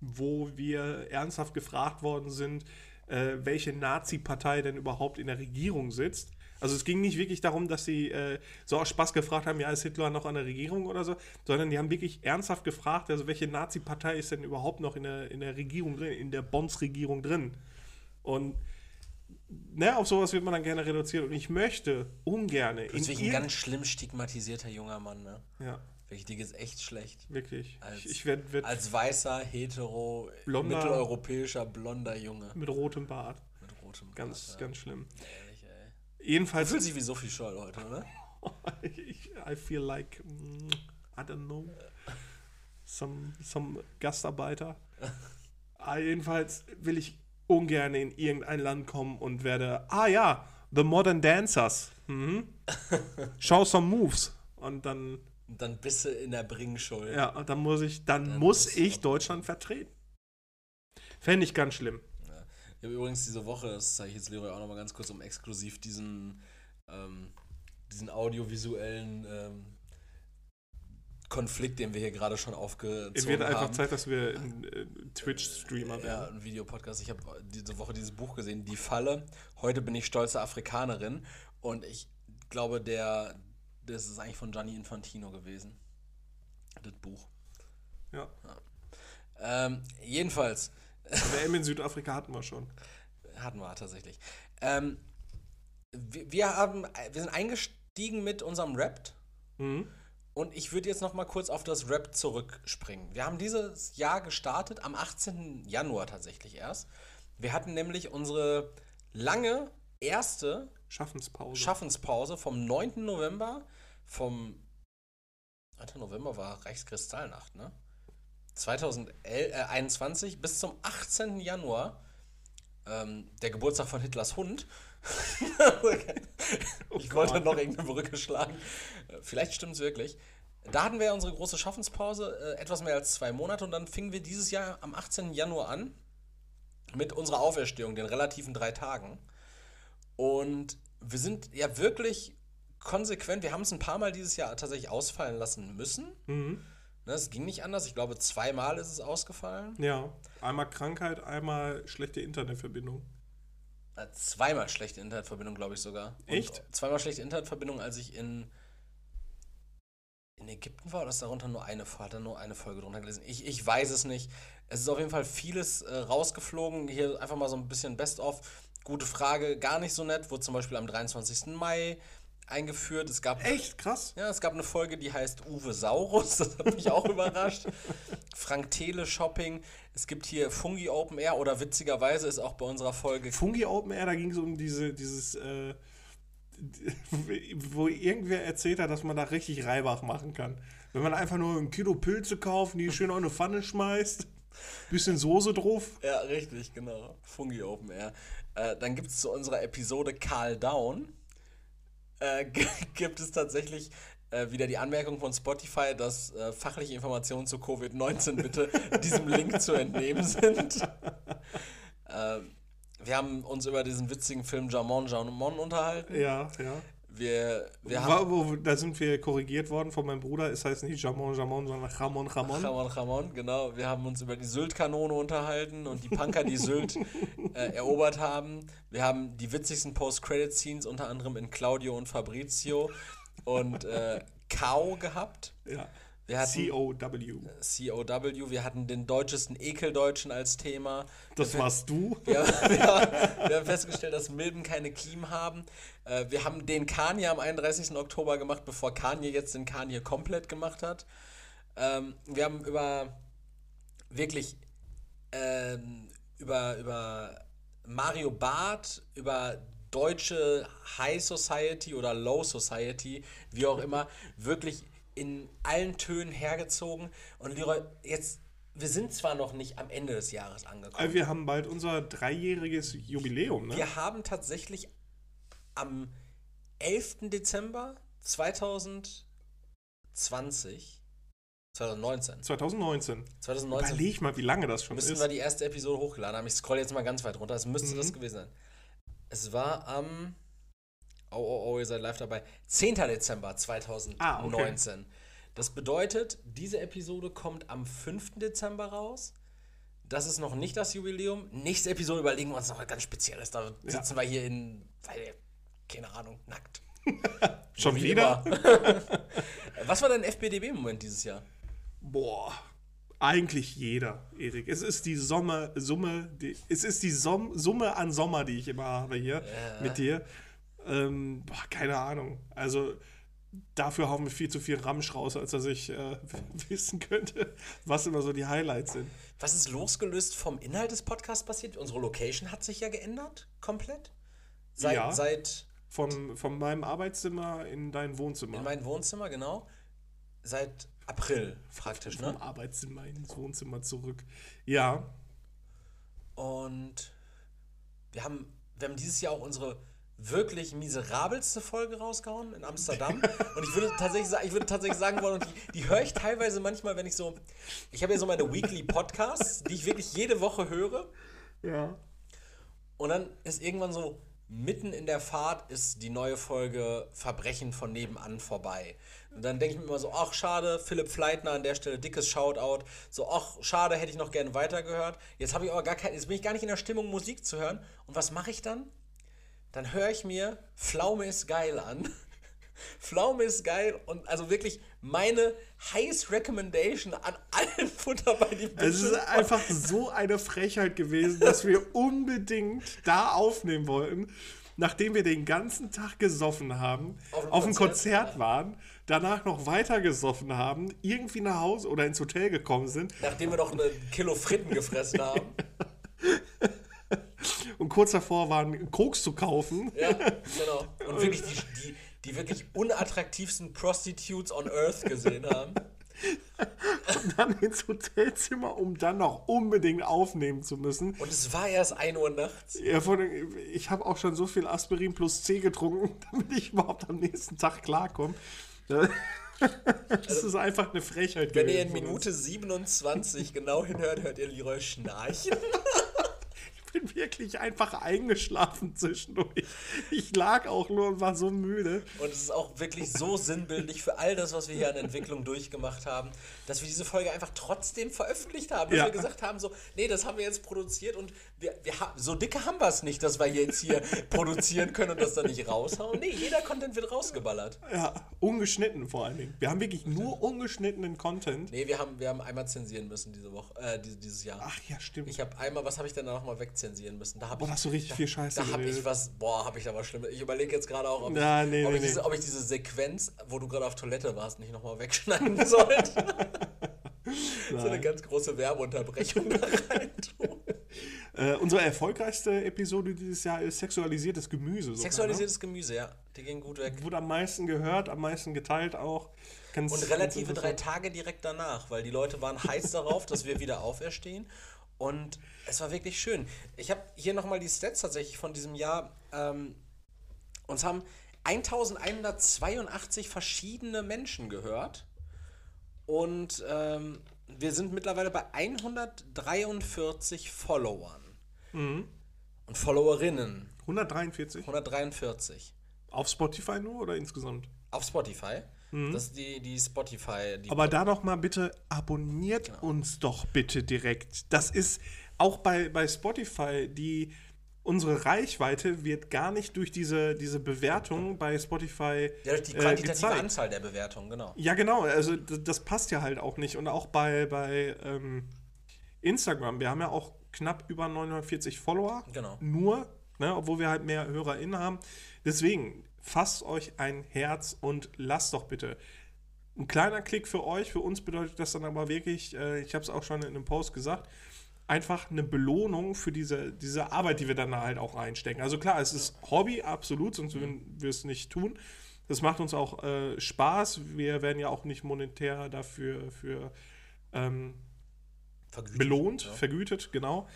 wo wir ernsthaft gefragt worden sind, äh, welche Nazi-Partei denn überhaupt in der Regierung sitzt. Also es ging nicht wirklich darum, dass sie äh, so aus Spaß gefragt haben, ja, ist Hitler noch an der Regierung oder so, sondern die haben wirklich ernsthaft gefragt, also welche Nazi-Partei ist denn überhaupt noch in der, in der Regierung drin, in der Bonds-Regierung drin. Und ne, auf sowas wird man dann gerne reduziert. Und ich möchte bist wirklich ein ganz schlimm stigmatisierter junger Mann, ne? Ja, Wirklich, dir geht's echt schlecht. wirklich. Als- ich ich werde werd Als weißer, hetero, Blonder- mitteleuropäischer, blonder Junge mit rotem Bart. mit rotem Ganz, Bart, ganz schlimm. ja. Ehrlich, ey. Jedenfalls, Fühlt sich wie Sophie Scholl heute, [laughs] ich, I feel like, mm, I don't know, some, some Gastarbeiter. [laughs] ah, jedenfalls will ich ungern in irgendein Land kommen und werde, ah ja, The Modern Dancers. Mhm. [laughs] Show some moves. Und dann, Und dann bist du in der Bringschuld. ja, und dann muss ich, dann, Dann muss ich Deutschland vertreten. Fände ich ganz schlimm. Ich habe übrigens diese Woche, das zeige ich jetzt Leroy auch nochmal ganz kurz, um exklusiv diesen, ähm, diesen audiovisuellen ähm, Konflikt, den wir hier gerade schon aufgezogen Es wird einfach haben. Zeit, dass wir ein äh, Twitch-Streamer Ja, werden. ein Videopodcast. Ich habe diese Woche dieses Buch gesehen, Die Falle. Heute bin ich stolze Afrikanerin. Und ich glaube, der, das ist eigentlich von Gianni Infantino gewesen. Das Buch. Ja. Ähm, jedenfalls, WM in Südafrika hatten wir schon. hatten wir tatsächlich. Ähm, wir, wir, haben, wir sind eingestiegen mit unserem Rap. Mhm. Und ich würde jetzt noch mal kurz auf das Rap zurückspringen. Wir haben dieses Jahr gestartet, am 18. Januar tatsächlich erst. Wir hatten nämlich unsere lange erste Schaffenspause. Schaffenspause vom 9. November, vom 9. November war Reichskristallnacht, ne? 2021 bis zum 18. Januar, ähm, der Geburtstag von Hitlers Hund. [laughs] ich wollte Gott. noch irgendeine Brücke schlagen. Äh, Vielleicht stimmt es wirklich. Da hatten wir ja unsere große Schaffenspause, äh, etwas mehr als zwei Monate, und dann fingen wir dieses Jahr am 18. Januar an mit unserer Auferstehung, den relativen drei Tagen. Und wir sind ja wirklich konsequent. Wir haben es ein paar Mal dieses Jahr tatsächlich ausfallen lassen müssen. Mhm. Ne, es ging nicht anders. Ich glaube, zweimal ist es ausgefallen. Ja. Einmal Krankheit, einmal schlechte Internetverbindung. Äh, zweimal schlechte Internetverbindung, glaube ich sogar. Und Echt? Zweimal schlechte Internetverbindung, als ich in, in Ägypten war, oder ist darunter nur eine, hat er nur eine Folge drunter gelesen? Ich, ich weiß es nicht. Es ist auf jeden Fall vieles äh, rausgeflogen. Hier einfach mal so ein bisschen Best-of. Gute Frage, gar nicht so nett. Wurde zum Beispiel am 23. Mai eingeführt. Es gab Echt krass. Ja, es gab eine Folge, die heißt Uwe Saurus. [laughs] Das hat mich auch überrascht. Frank Tele Shopping. Es gibt hier Fungi Open Air oder witzigerweise ist auch bei unserer Folge. Fungi Open Air, da ging es um diese, dieses, äh, [laughs] wo irgendwer erzählt hat, dass man da richtig Reibach machen kann. Wenn man einfach nur ein Kilo Pilze kauft, die schön auf eine Pfanne schmeißt, [laughs] bisschen Soße drauf. Ja, richtig, genau. Fungi Open Air. Äh, dann gibt es zu unserer Episode Carl Down. Äh, [laughs] gibt es tatsächlich äh, wieder die Anmerkung von Spotify, dass äh, fachliche Informationen zu Covid-19 bitte [laughs] diesem Link zu entnehmen sind. [laughs] äh, wir haben uns über diesen witzigen Film Jamon Jamon unterhalten. Ja, ja. Wir, wir haben. wo, da sind wir korrigiert worden von meinem Bruder. Es heißt nicht Jamon Jamon, sondern Ramon Ramon. Ramon Ramon, genau. Wir haben uns über die Sylt-Kanone unterhalten und die Punker, die Sylt [laughs] äh, erobert haben. Wir haben die witzigsten Post-Credit-Scenes unter anderem in Claudio und Fabrizio und äh, Kao gehabt. Ja. Wir hatten C-O-W. COW, wir hatten den deutschesten Ekeldeutschen als Thema. Das warst du. [laughs] Wir, wir, wir haben festgestellt, dass Milben keine Kiemen haben. Äh, wir haben den Kanye am 31. Oktober gemacht, bevor Kanye jetzt den Kanye komplett gemacht hat. Ähm, wir haben über wirklich ähm, über, über Mario Barth, über deutsche High Society oder Low Society, wie auch immer, wirklich in allen Tönen hergezogen. Und Leroy, jetzt, wir sind zwar noch nicht am Ende des Jahres angekommen. Also wir haben bald unser dreijähriges Jubiläum, ne? Wir haben tatsächlich am 11. Dezember 2020, 2019, 2019. 2019 Überleg mal, wie lange das schon müssen ist. wir die erste Episode hochgeladen haben. Ich scroll jetzt mal ganz weit runter. Es müsste Mhm. das gewesen sein. Es war am, oh, oh, oh, ihr seid live dabei, 10. Dezember 2019. Ah, Das bedeutet, diese Episode kommt am 5. Dezember raus. Das ist noch nicht das Jubiläum. Nächste Episode überlegen wir uns noch was ganz Spezielles. Da sitzen wir hier in, weil, keine Ahnung, nackt. [laughs] schon Wie wieder? [laughs] Was war dein FBDB-Moment dieses Jahr? Boah. Eigentlich jeder, Erik. Es ist die Sommer, Summe, die, es ist die Som, Summe an Sommer, die ich immer habe hier mit dir. Ähm, boah, keine Ahnung. Also dafür hauen wir viel zu viel Ramsch raus, als dass ich äh, [laughs] wissen könnte, was immer so die Highlights sind. Was ist losgelöst vom Inhalt des Podcasts passiert? Unsere Location hat sich ja geändert, komplett. Seit, Ja. seit Von, von meinem Arbeitszimmer in dein Wohnzimmer. in mein Wohnzimmer, genau. Seit April praktisch, Vom ne? Arbeitszimmer ins Wohnzimmer zurück. Ja, Und wir haben, wir haben dieses Jahr auch unsere wirklich miserabelste Folge rausgehauen in Amsterdam. Und ich würde tatsächlich, sa- ich würde tatsächlich sagen wollen, und die, die höre ich teilweise manchmal, wenn ich so. Ich habe ja so meine Weekly Podcasts, die ich wirklich jede Woche höre. ja. Und dann ist irgendwann so mitten in der Fahrt ist die neue Folge Verbrechen von nebenan vorbei. Und dann denke ich mir immer so, ach schade, Philipp Fleitner an der Stelle, dickes Shoutout. So, ach schade, hätte ich noch gerne weitergehört. Jetzt habe ich aber gar kein, jetzt bin ich gar nicht in der Stimmung, Musik zu hören. Und was mache ich dann? Dann höre ich mir Pflaume ist geil an. [laughs] Pflaume ist geil und also wirklich meine Highest Recommendation an allen [laughs] Futter bei die Es ist einfach so eine Frechheit gewesen, dass wir unbedingt da aufnehmen wollten, nachdem wir den ganzen Tag gesoffen haben, Auf einem auf Konzert, Konzert waren, danach noch weiter gesoffen haben, irgendwie nach Hause oder ins Hotel gekommen sind Nachdem wir doch ein Kilo Fritten gefressen haben. [laughs] [laughs] und kurz davor waren, Koks zu kaufen. Ja, genau. [laughs] Und wirklich die, die, die wirklich unattraktivsten Prostitutes on Earth gesehen haben. [laughs] dann ins Hotelzimmer, um dann noch unbedingt aufnehmen zu müssen. Und es war erst 1 Uhr nachts. Ja, allem, ich habe auch schon so viel Aspirin plus C getrunken, damit ich überhaupt am nächsten Tag klarkomme. Das ist einfach eine Frechheit Wenn ihr in. Minute 27 genau hinhört, hört ihr Leroy schnarchen. Ich bin wirklich einfach eingeschlafen zwischendurch. Ich lag auch nur und war so müde. Und es ist auch wirklich so sinnbildlich für all das, was wir hier an Entwicklung durchgemacht haben, dass wir diese Folge einfach trotzdem veröffentlicht haben. Dass Ja. wir gesagt haben, so, nee, das haben wir jetzt produziert und wir, wir haben, so dicke haben wir es nicht, dass wir jetzt hier produzieren können und das dann nicht raushauen. Nee, jeder Content wird rausgeballert. Ja, ungeschnitten vor allen Dingen. Wir haben wirklich nur ungeschnittenen Content. Nee, wir haben, wir haben einmal zensieren müssen diese Woche, äh, diese- dieses Jahr. Ach ja, stimmt. Ich habe einmal, was habe ich denn da nochmal wegzensieren müssen? Da habe Boah, ich, da hast du richtig viel Scheiße Da habe ich was, boah, habe ich da was Schlimmes. Ich überlege jetzt gerade auch, ob, ich, nee, ob, nee, ich diese, nee. ob ich diese Sequenz, wo du gerade auf Toilette warst, nicht nochmal wegschneiden [laughs] sollte. so eine ganz große Werbeunterbrechung [laughs] da rein tun. Äh, unsere erfolgreichste Episode dieses Jahr ist sexualisiertes Gemüse. sogar, Sexualisiertes Gemüse, ja. Die ging gut weg. Ne? Wurde am meisten gehört, am meisten geteilt auch. Ganz, Und relative drei. Tage direkt danach, weil die Leute waren heiß darauf, dass wir wieder auferstehen. Und es war wirklich schön. Ich habe hier nochmal die Stats tatsächlich von diesem Jahr. Ähm, uns haben 1182 verschiedene Menschen gehört. Und ähm, wir sind mittlerweile bei 143 Followern. Und Followerinnen. 143. 143. Auf Spotify nur oder insgesamt? Auf Spotify. Das ist die, die Spotify. Die Aber da doch mal bitte abonniert Genau. uns doch bitte direkt. Das ist auch bei, bei Spotify, die unsere Reichweite wird gar nicht durch diese, diese Bewertung bei Spotify ja, durch die äh, quantitative gezeigt. Anzahl der Bewertungen, genau. Ja, genau. Also das, das passt ja halt auch nicht. Und auch bei, bei ähm, Instagram. Wir haben ja auch knapp über 940 Follower. Genau. Nur, ne, obwohl wir halt mehr HörerInnen haben. Deswegen, fasst euch ein Herz und lasst doch bitte. Ein kleiner Klick für euch, für uns bedeutet das dann aber wirklich, äh, ich habe es auch schon in einem Post gesagt, einfach eine Belohnung für diese, diese Arbeit, die wir dann da halt auch reinstecken. Also klar, es ist Hobby, absolut, sonst würden wir es nicht tun. Das macht uns auch äh, Spaß. Wir werden ja auch nicht monetär dafür für, ähm, Vergütet. belohnt, Ja. vergütet, genau.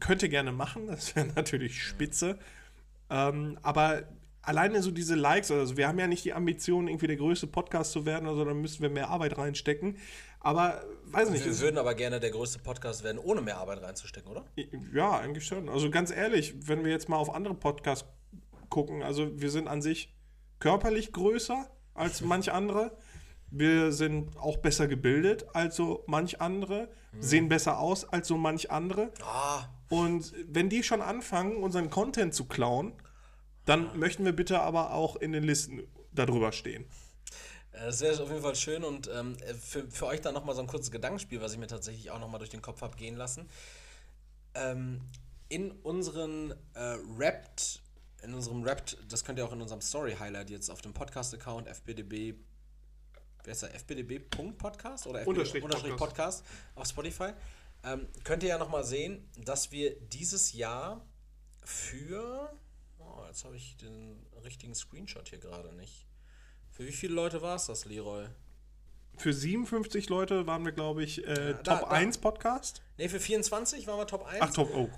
Könnt ihr gerne machen, das wäre [laughs] natürlich spitze. Ähm, aber alleine so diese Likes, also wir haben ja nicht die Ambition, irgendwie der größte Podcast zu werden, also dann müssten wir mehr Arbeit reinstecken. Aber weiß nicht, Wir würden aber gerne der größte Podcast werden, ohne mehr Arbeit reinzustecken, oder? ja, eigentlich schon. Also ganz ehrlich, wenn wir jetzt mal auf andere Podcasts gucken, also wir sind an sich körperlich größer als [laughs] manch andere. Wir sind auch besser gebildet als so manch andere, sehen besser aus als so manch andere. Ah, Und wenn die schon anfangen, unseren Content zu klauen, dann möchten wir bitte aber auch in den Listen darüber stehen. Äh, das wäre auf jeden Fall schön und ähm, für, für euch dann nochmal so ein kurzes Gedankenspiel, was ich mir tatsächlich auch nochmal durch den Kopf habe gehen lassen. Ähm, in unseren äh, Rapt, in unserem Rapt, das könnt ihr auch in unserem Story-Highlight jetzt auf dem Podcast-Account fbdb, wer ist der, fbdb.podcast oder FBDB Unterstrich Unterstrich Podcast. Podcast auf Spotify, ähm, könnt ihr ja nochmal sehen, dass wir dieses Jahr für, oh, jetzt habe ich den richtigen Screenshot hier gerade nicht. Für wie viele Leute war es das, Leroy? Für 57 Leute waren wir, glaube ich, äh, da- Top da- 1 Podcast. Ne, für 24 waren wir Top 1. Ach, Top, oh.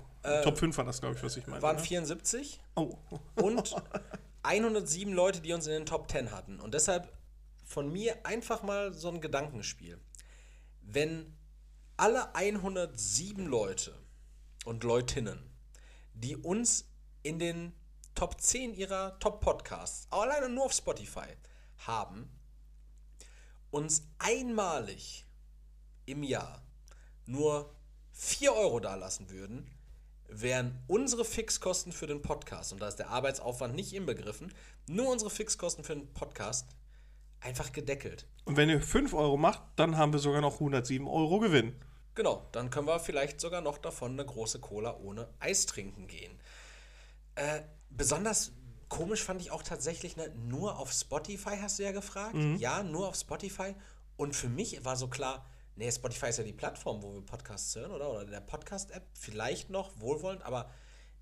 Top 5 war das, glaube ich, was ich meine. waren ne? 74 Oh. und [laughs] 107 Leute, die uns in den Top 10 hatten. Und deshalb von mir einfach mal so ein Gedankenspiel. Wenn alle 107 Leute und Leutinnen, die uns in den Top 10 ihrer Top-Podcasts, alleine nur auf Spotify, haben, uns einmalig im Jahr nur 4 Euro dalassen würden, wären unsere Fixkosten für den Podcast, und da ist der Arbeitsaufwand nicht inbegriffen, nur unsere Fixkosten für den Podcast einfach gedeckelt. Und wenn ihr 5 Euro macht, dann haben wir sogar noch 107 Euro Gewinn. Genau, dann können wir vielleicht sogar noch davon eine große Cola ohne Eis trinken gehen. Äh, besonders komisch fand ich auch tatsächlich, ne, nur auf Spotify hast du ja gefragt. Ja, nur auf Spotify. Und für mich war so klar, nee, Spotify ist ja die Plattform, wo wir Podcasts hören, oder? Oder der Podcast-App, vielleicht noch wohlwollend, aber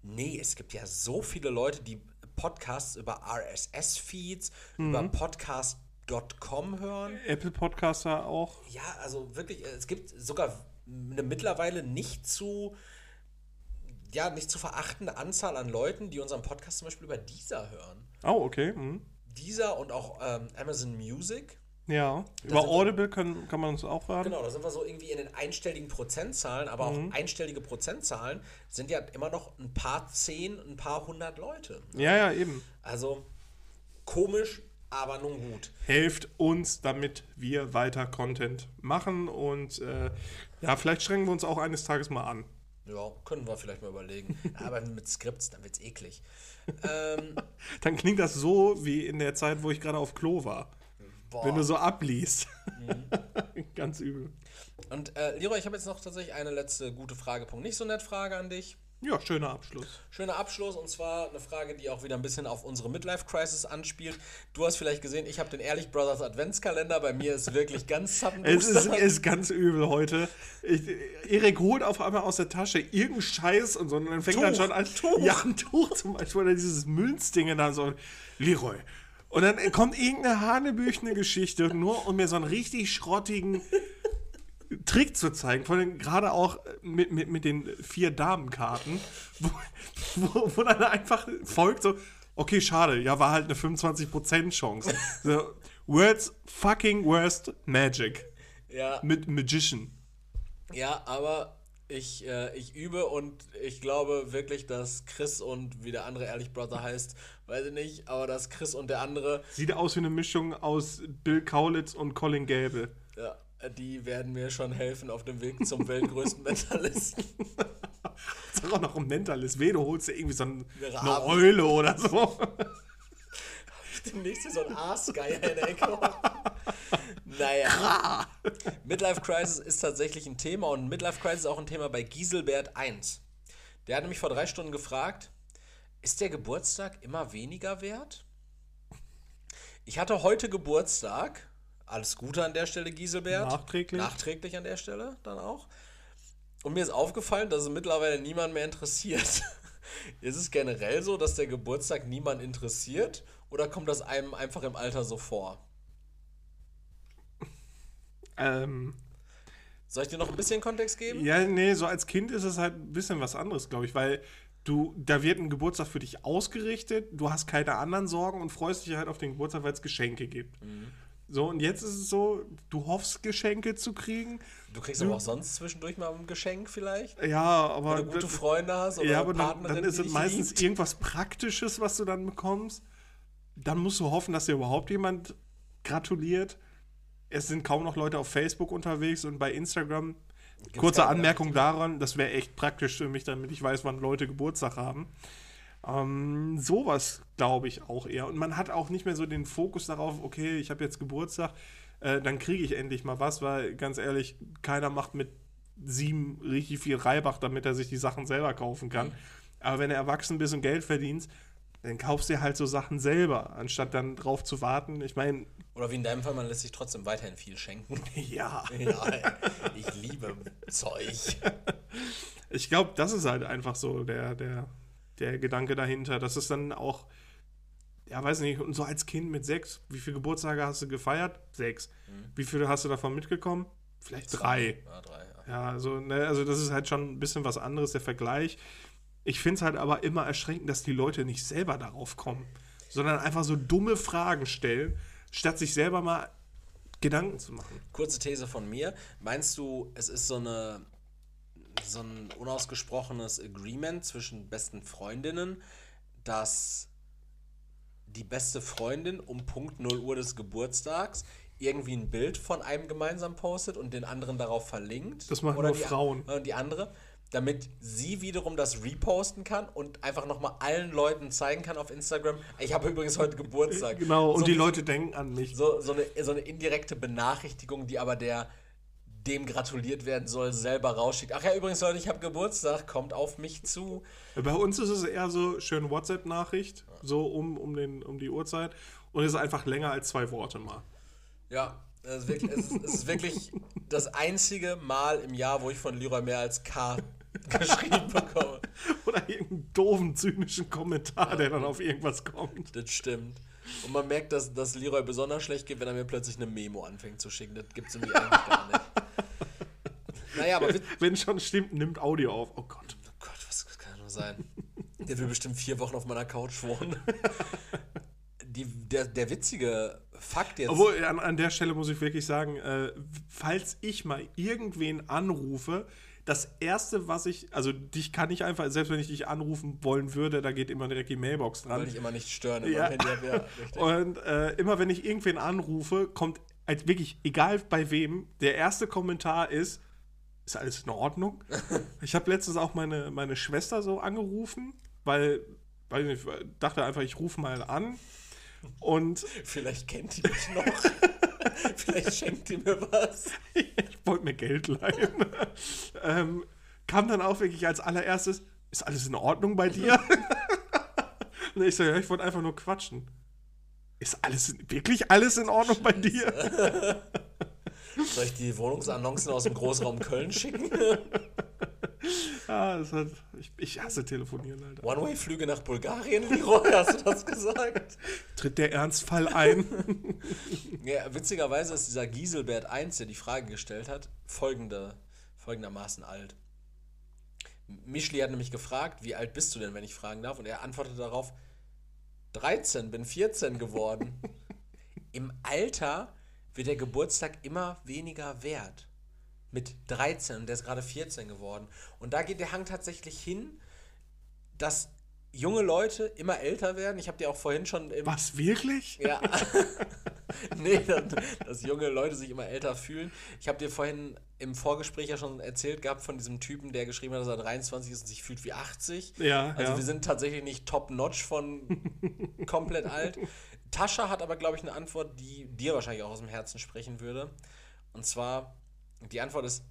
nee, es gibt ja so viele Leute, die Podcasts über RSS-Feeds, über podcast.com hören. Apple Podcaster auch. Ja, also wirklich, es gibt sogar eine mittlerweile nicht zu, ja, nicht zu verachtende Anzahl an Leuten, die unseren Podcast zum Beispiel über Deezer hören. Oh, okay. Mhm. Deezer und auch ähm, Amazon Music. Ja. Über sind wir- Audible kann, man uns auch hören. Genau, da sind wir so irgendwie in den einstelligen Prozentzahlen, aber auch einstellige Prozentzahlen sind ja immer noch ein paar zehn, ein paar hundert Leute. Ja, ja, eben. Also komisch, aber nun gut. Helft uns, damit wir weiter Content machen und äh, ja, vielleicht strengen wir uns auch eines Tages mal an. Ja, können wir vielleicht mal überlegen. [laughs] aber mit Skripts, dann wird's eklig. [laughs] ähm, Dann klingt das so wie in der Zeit, wo ich gerade auf Klo war. boah. Wenn du so abliest. [laughs] Ganz übel. Und äh, Leroy, ich habe jetzt noch tatsächlich eine letzte gute Frage, Punkt nicht so nett Frage an dich. Ja, schöner Abschluss. Schöner Abschluss und zwar eine Frage, die auch wieder ein bisschen auf unsere Midlife Crisis anspielt. Du hast vielleicht gesehen, ich habe den Ehrlich Brothers Adventskalender. Bei mir ist wirklich ganz [laughs] Es ist, ist ganz übel heute. Ich, Erik holt auf einmal aus der Tasche irgendeinen Scheiß und so und dann fängt Tuch, dann schon an. Tuch. Ja, ein Tuch zum Beispiel oder dieses Münzding dann so. Leroy. Und dann kommt irgendeine hanebüchene Geschichte, nur um mir so einen richtig schrottigen Trick zu zeigen. Vor allem gerade auch mit, mit, mit den vier Damenkarten, wo, wo, wo dann einfach folgt so, okay, schade, ja, war halt eine 25% Chance. So, words fucking worst magic. ja, Mit Magician. ja, aber ich, äh, ich übe und ich glaube wirklich, dass Chris und wie der andere Ehrlich Brother heißt, weiß ich nicht, aber dass Chris und der andere, Sieht aus wie eine Mischung aus Bill Kaulitz und Colin Gable. ja, die werden mir schon helfen auf dem Weg zum weltgrößten [laughs] Mentalisten. [laughs] Sag auch noch ein Mentalist. Weh, du holst dir irgendwie so ein, Eine. Eule oder so. [laughs] Demnächst hier so ein Aasgeier in der Ecke. naja. Midlife Crisis ist tatsächlich ein Thema und Midlife Crisis ist auch ein Thema bei Giselbert 1. Der hat nämlich vor drei Stunden gefragt, ist der Geburtstag immer weniger wert? Ich hatte heute Geburtstag. Alles Gute an der Stelle, Giselbert. Nachträglich. Nachträglich an der Stelle dann auch. Und mir ist aufgefallen, dass es mittlerweile niemand mehr interessiert. [laughs] Ist es generell so, dass der Geburtstag niemand interessiert? Oder kommt das einem einfach im Alter so vor? ähm, Soll ich dir noch ein bisschen Kontext geben? ja, nee, so als Kind ist es halt ein bisschen was anderes, glaube ich, weil du, da wird ein Geburtstag für dich ausgerichtet, du hast keine anderen Sorgen und freust dich halt auf den Geburtstag, weil es Geschenke gibt. Mhm. So, und jetzt ist es so, du hoffst, Geschenke zu kriegen. Du kriegst aber auch sonst zwischendurch mal ein Geschenk vielleicht? Ja, aber. Oder gute Freunde hast oder ja, aber dann, dann ist es meistens liebt. irgendwas Praktisches, was du dann bekommst. Dann musst du hoffen, dass dir überhaupt jemand gratuliert. Es sind kaum noch Leute auf Facebook unterwegs und bei Instagram. kurze keine Anmerkung daran, das wäre echt praktisch für mich, damit ich weiß, wann Leute Geburtstag haben. Ähm, sowas glaube ich auch eher. Und man hat auch nicht mehr so den Fokus darauf, okay, ich habe jetzt Geburtstag, äh, dann kriege ich endlich mal was, weil ganz ehrlich, keiner macht mit sieben richtig viel Reibach, damit er sich die Sachen selber kaufen kann. Aber wenn du erwachsen bist und Geld verdienst, dann kaufst du dir halt so Sachen selber, anstatt dann drauf zu warten. Ich meine, Oder wie in deinem Fall, man lässt sich trotzdem weiterhin viel schenken. [laughs] ja. ja, ich liebe Zeug. [laughs] Ich glaube, das ist halt einfach so der, der, der Gedanke dahinter. Das ist dann auch, ja, weiß nicht, und so als Kind mit sechs, wie viele Geburtstage hast du gefeiert? Sechs. Wie viele hast du davon mitgekommen? Vielleicht drei. Ja, drei, ja. Ja, also, ne, also das ist halt schon ein bisschen was anderes, der Vergleich. Ich finde es halt aber immer erschreckend, dass die Leute nicht selber darauf kommen, sondern einfach so dumme Fragen stellen, statt sich selber mal Gedanken zu machen. Kurze These von mir. Meinst du, es ist so eine so ein unausgesprochenes Agreement zwischen besten Freundinnen, dass die beste Freundin um Punkt 0 Uhr des Geburtstags irgendwie ein Bild von einem gemeinsam postet und den anderen darauf verlinkt. Das machen Oder nur die, Frauen. äh, Die andere, damit sie wiederum das reposten kann und einfach nochmal allen Leuten zeigen kann auf Instagram, ich habe übrigens heute Geburtstag. Genau, und so, die Leute denken an mich. So, so, eine, so eine indirekte Benachrichtigung, die aber der dem gratuliert werden soll, selber rausschickt. Ach ja, übrigens, Leute, ich habe Geburtstag, kommt auf mich zu. Bei uns ist es eher so schön WhatsApp-Nachricht, so um, um, den, um die Uhrzeit. Und es ist einfach länger als zwei Worte mal. Ja, es ist, wirklich, es, ist, es ist wirklich das einzige Mal im Jahr, wo ich von Leroy mehr als K [laughs] geschrieben bekomme. Oder irgendeinen doofen, zynischen Kommentar, der dann auf irgendwas kommt. Das stimmt. Und man merkt, dass, dass Leroy besonders schlecht geht, wenn er mir plötzlich eine Memo anfängt zu schicken. Das gibt es irgendwie eigentlich gar nicht. [laughs] Naja, aber Wenn schon stimmt, nimmt Audio auf. Oh Gott. Oh Gott, was das kann nur sein? Der will bestimmt vier Wochen auf meiner Couch wohnen. [laughs] Die, der, der witzige Fakt jetzt. Obwohl, an, an der Stelle muss ich wirklich sagen, äh, falls ich mal irgendwen anrufe, das erste, was ich, also dich kann ich einfach, selbst wenn ich dich anrufen wollen würde, da geht immer direkt die Mailbox dran. weil ich immer nicht stören in Ja. [laughs] richtig. Und äh, immer wenn ich irgendwen anrufe, kommt halt wirklich, egal bei wem, der erste Kommentar ist, ist alles in Ordnung? [laughs] ich habe letztens auch meine, meine Schwester so angerufen, weil, weil ich dachte einfach, ich rufe mal an. Und [laughs] Vielleicht kennt die mich noch. [laughs] Vielleicht schenkt die mir was. ich wollte mir Geld leihen. [laughs] ähm, kam dann auch wirklich als allererstes, ist alles in Ordnung bei dir? [laughs] Und ich so, ja, ich wollte einfach nur quatschen. Ist alles, wirklich alles in Ordnung bei dir? Soll ich die Wohnungsannoncen aus dem Großraum Köln schicken? [laughs] Das hat, ich, ich hasse telefonieren, Alter. One-Way-Flüge nach Bulgarien, [laughs] Leroy, hast du das gesagt? Tritt der Ernstfall ein? [laughs] Ja, witzigerweise ist dieser Giselbert 1, der die Frage gestellt hat, folgende, folgendermaßen alt. Mischli hat nämlich gefragt, wie alt bist du denn, wenn ich fragen darf? Und er antwortete darauf, 13, bin 14 geworden. Im Alter wird der Geburtstag immer weniger wert. Mit 13 und der ist gerade 14 geworden. Und da geht der Hang tatsächlich hin, dass junge Leute immer älter werden. Ich habe dir auch vorhin schon im, Was, wirklich? ja. [laughs] nee, dass, dass junge Leute sich immer älter fühlen. Ich habe dir vorhin im Vorgespräch ja schon erzählt gehabt von diesem Typen, der geschrieben hat, dass er 23 ist und sich fühlt wie 80. Ja, Also ja. wir sind tatsächlich nicht top-notch von [laughs] komplett alt. Tascha hat aber, glaube ich, eine Antwort, die dir wahrscheinlich auch aus dem Herzen sprechen würde. Und zwar, die Antwort ist,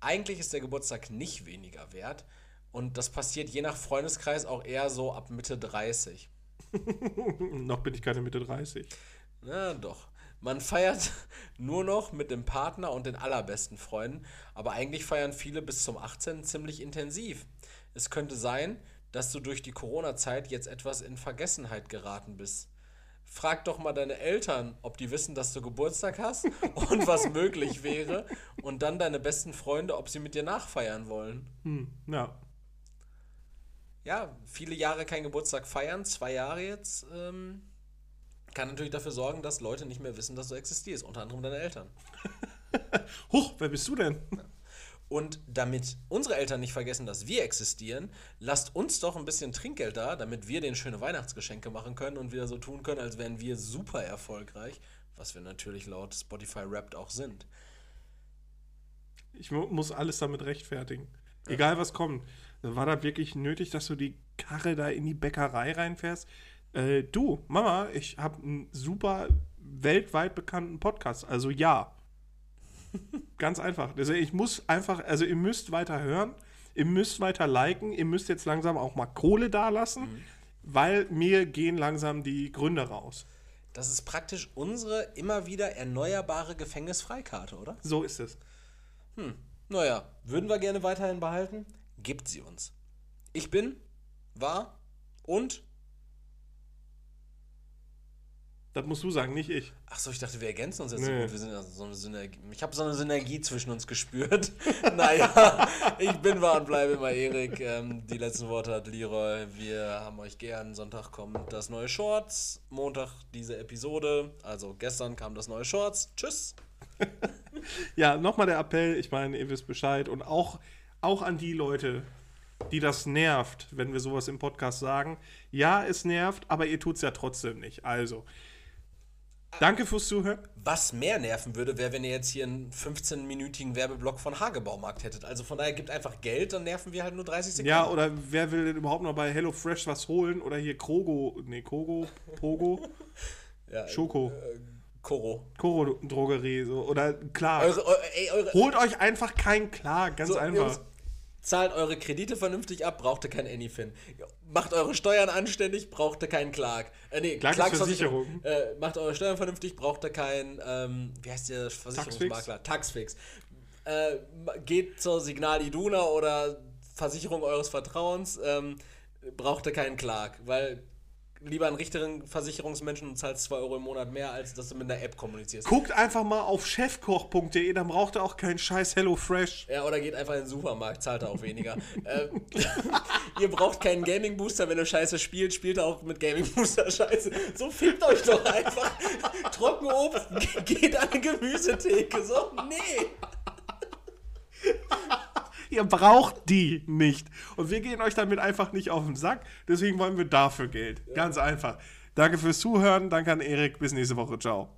eigentlich ist der Geburtstag nicht weniger wert. Und das passiert je nach Freundeskreis auch eher so ab Mitte 30. [laughs] Noch bin ich keine Mitte 30. Na doch. Man feiert [laughs] nur noch mit dem Partner und den allerbesten Freunden, aber eigentlich feiern viele bis zum 18 ziemlich intensiv. Es könnte sein, dass du durch die Corona-Zeit jetzt etwas in Vergessenheit geraten bist. Frag doch mal deine Eltern, ob die wissen, dass du Geburtstag hast [laughs] und was möglich wäre, und dann deine besten Freunde, ob sie mit dir nachfeiern wollen. Hm, ja. Ja, viele Jahre kein Geburtstag feiern, zwei Jahre jetzt, ähm, kann natürlich dafür sorgen, dass Leute nicht mehr wissen, dass du existierst, unter anderem deine Eltern. [laughs] Huch, wer bist du denn? Und damit unsere Eltern nicht vergessen, dass wir existieren, lasst uns doch ein bisschen Trinkgeld da, damit wir den schöne Weihnachtsgeschenke machen können und wieder so tun können, als wären wir super erfolgreich, was wir natürlich laut Spotify Wrapped auch sind. Ich mu muss alles damit rechtfertigen. Egal was kommt. War da wirklich nötig, dass du die Karre da in die Bäckerei reinfährst? Äh, du, Mama, ich habe einen super weltweit bekannten Podcast. Also ja. Ganz einfach. Also ich muss einfach, also ihr müsst weiter hören, ihr müsst weiter liken, ihr müsst jetzt langsam auch mal Kohle dalassen, weil mir gehen langsam die Gründe raus. Das ist praktisch unsere immer wieder erneuerbare Gefängnisfreikarte, oder? So ist es. Naja, würden wir gerne weiterhin behalten? Gibt sie uns. Ich bin, war und. Das musst du sagen, nicht ich. Ach so, ich dachte, wir ergänzen uns jetzt Nee. so gut. Wir sind also so eine Synergie. Ich habe so eine Synergie zwischen uns gespürt. [laughs] [laughs] naja, ich bin, war und bleibe immer Erik. Ähm, die letzten Worte hat Leroy. Wir haben euch gern. Sonntag kommt das neue Shorts. Montag diese Episode. Also gestern kam das neue Shorts. Tschüss. [laughs] Ja, nochmal der Appell, ich meine, ihr wisst Bescheid und auch, auch an die Leute, die das nervt, wenn wir sowas im Podcast sagen. Ja, es nervt, aber ihr tut es ja trotzdem nicht. Also, danke fürs Zuhören. Was mehr nerven würde, wäre, wenn ihr jetzt hier einen 15-minütigen Werbeblock von Hagebaumarkt hättet. Also von daher gibt einfach Geld, dann nerven wir halt nur 30 Sekunden. Ja, oder wer will denn überhaupt noch bei HelloFresh was holen? Oder hier Krogo, nee, Kogo, Pogo, [laughs] ja, Schoko, Äh, Koro. Koro Drogerie, so. Oder klar. Eure, eure, ey, eure, Holt euch einfach kein klar, ganz So, einfach. Jungs, zahlt eure Kredite vernünftig ab, braucht ihr kein Anyfin. Macht eure Steuern anständig, braucht ihr keinen Clark. Äh, nee, Clark ist Clarksversicherung. Äh, macht eure Steuern vernünftig, braucht ihr keinen, ähm, wie heißt der Versicherungsmakler? Taxfix. Äh, geht zur Signal Iduna oder Versicherung eures Vertrauens, ähm, braucht ihr keinen Clark, weil lieber einen richtigen Versicherungsmenschen und zahlst 2 Euro im Monat mehr, als dass du mit einer App kommunizierst. Guckt einfach mal auf chefkoch.de, dann braucht ihr auch keinen scheiß HelloFresh. Ja, oder geht einfach in den Supermarkt, zahlt er auch weniger. [laughs] ähm, [laughs] ihr braucht keinen Gaming Booster, wenn ihr Scheiße spielt, spielt auch mit Gaming Booster [laughs] Scheiße. So fickt euch doch einfach. Trockenobst, geht an eine Gemüsetheke. So, nee. Ihr braucht die nicht. Und wir gehen euch damit einfach nicht auf den Sack. Deswegen wollen wir dafür Geld. Ganz einfach. Danke fürs Zuhören. Danke an Erik. Bis nächste Woche. Ciao.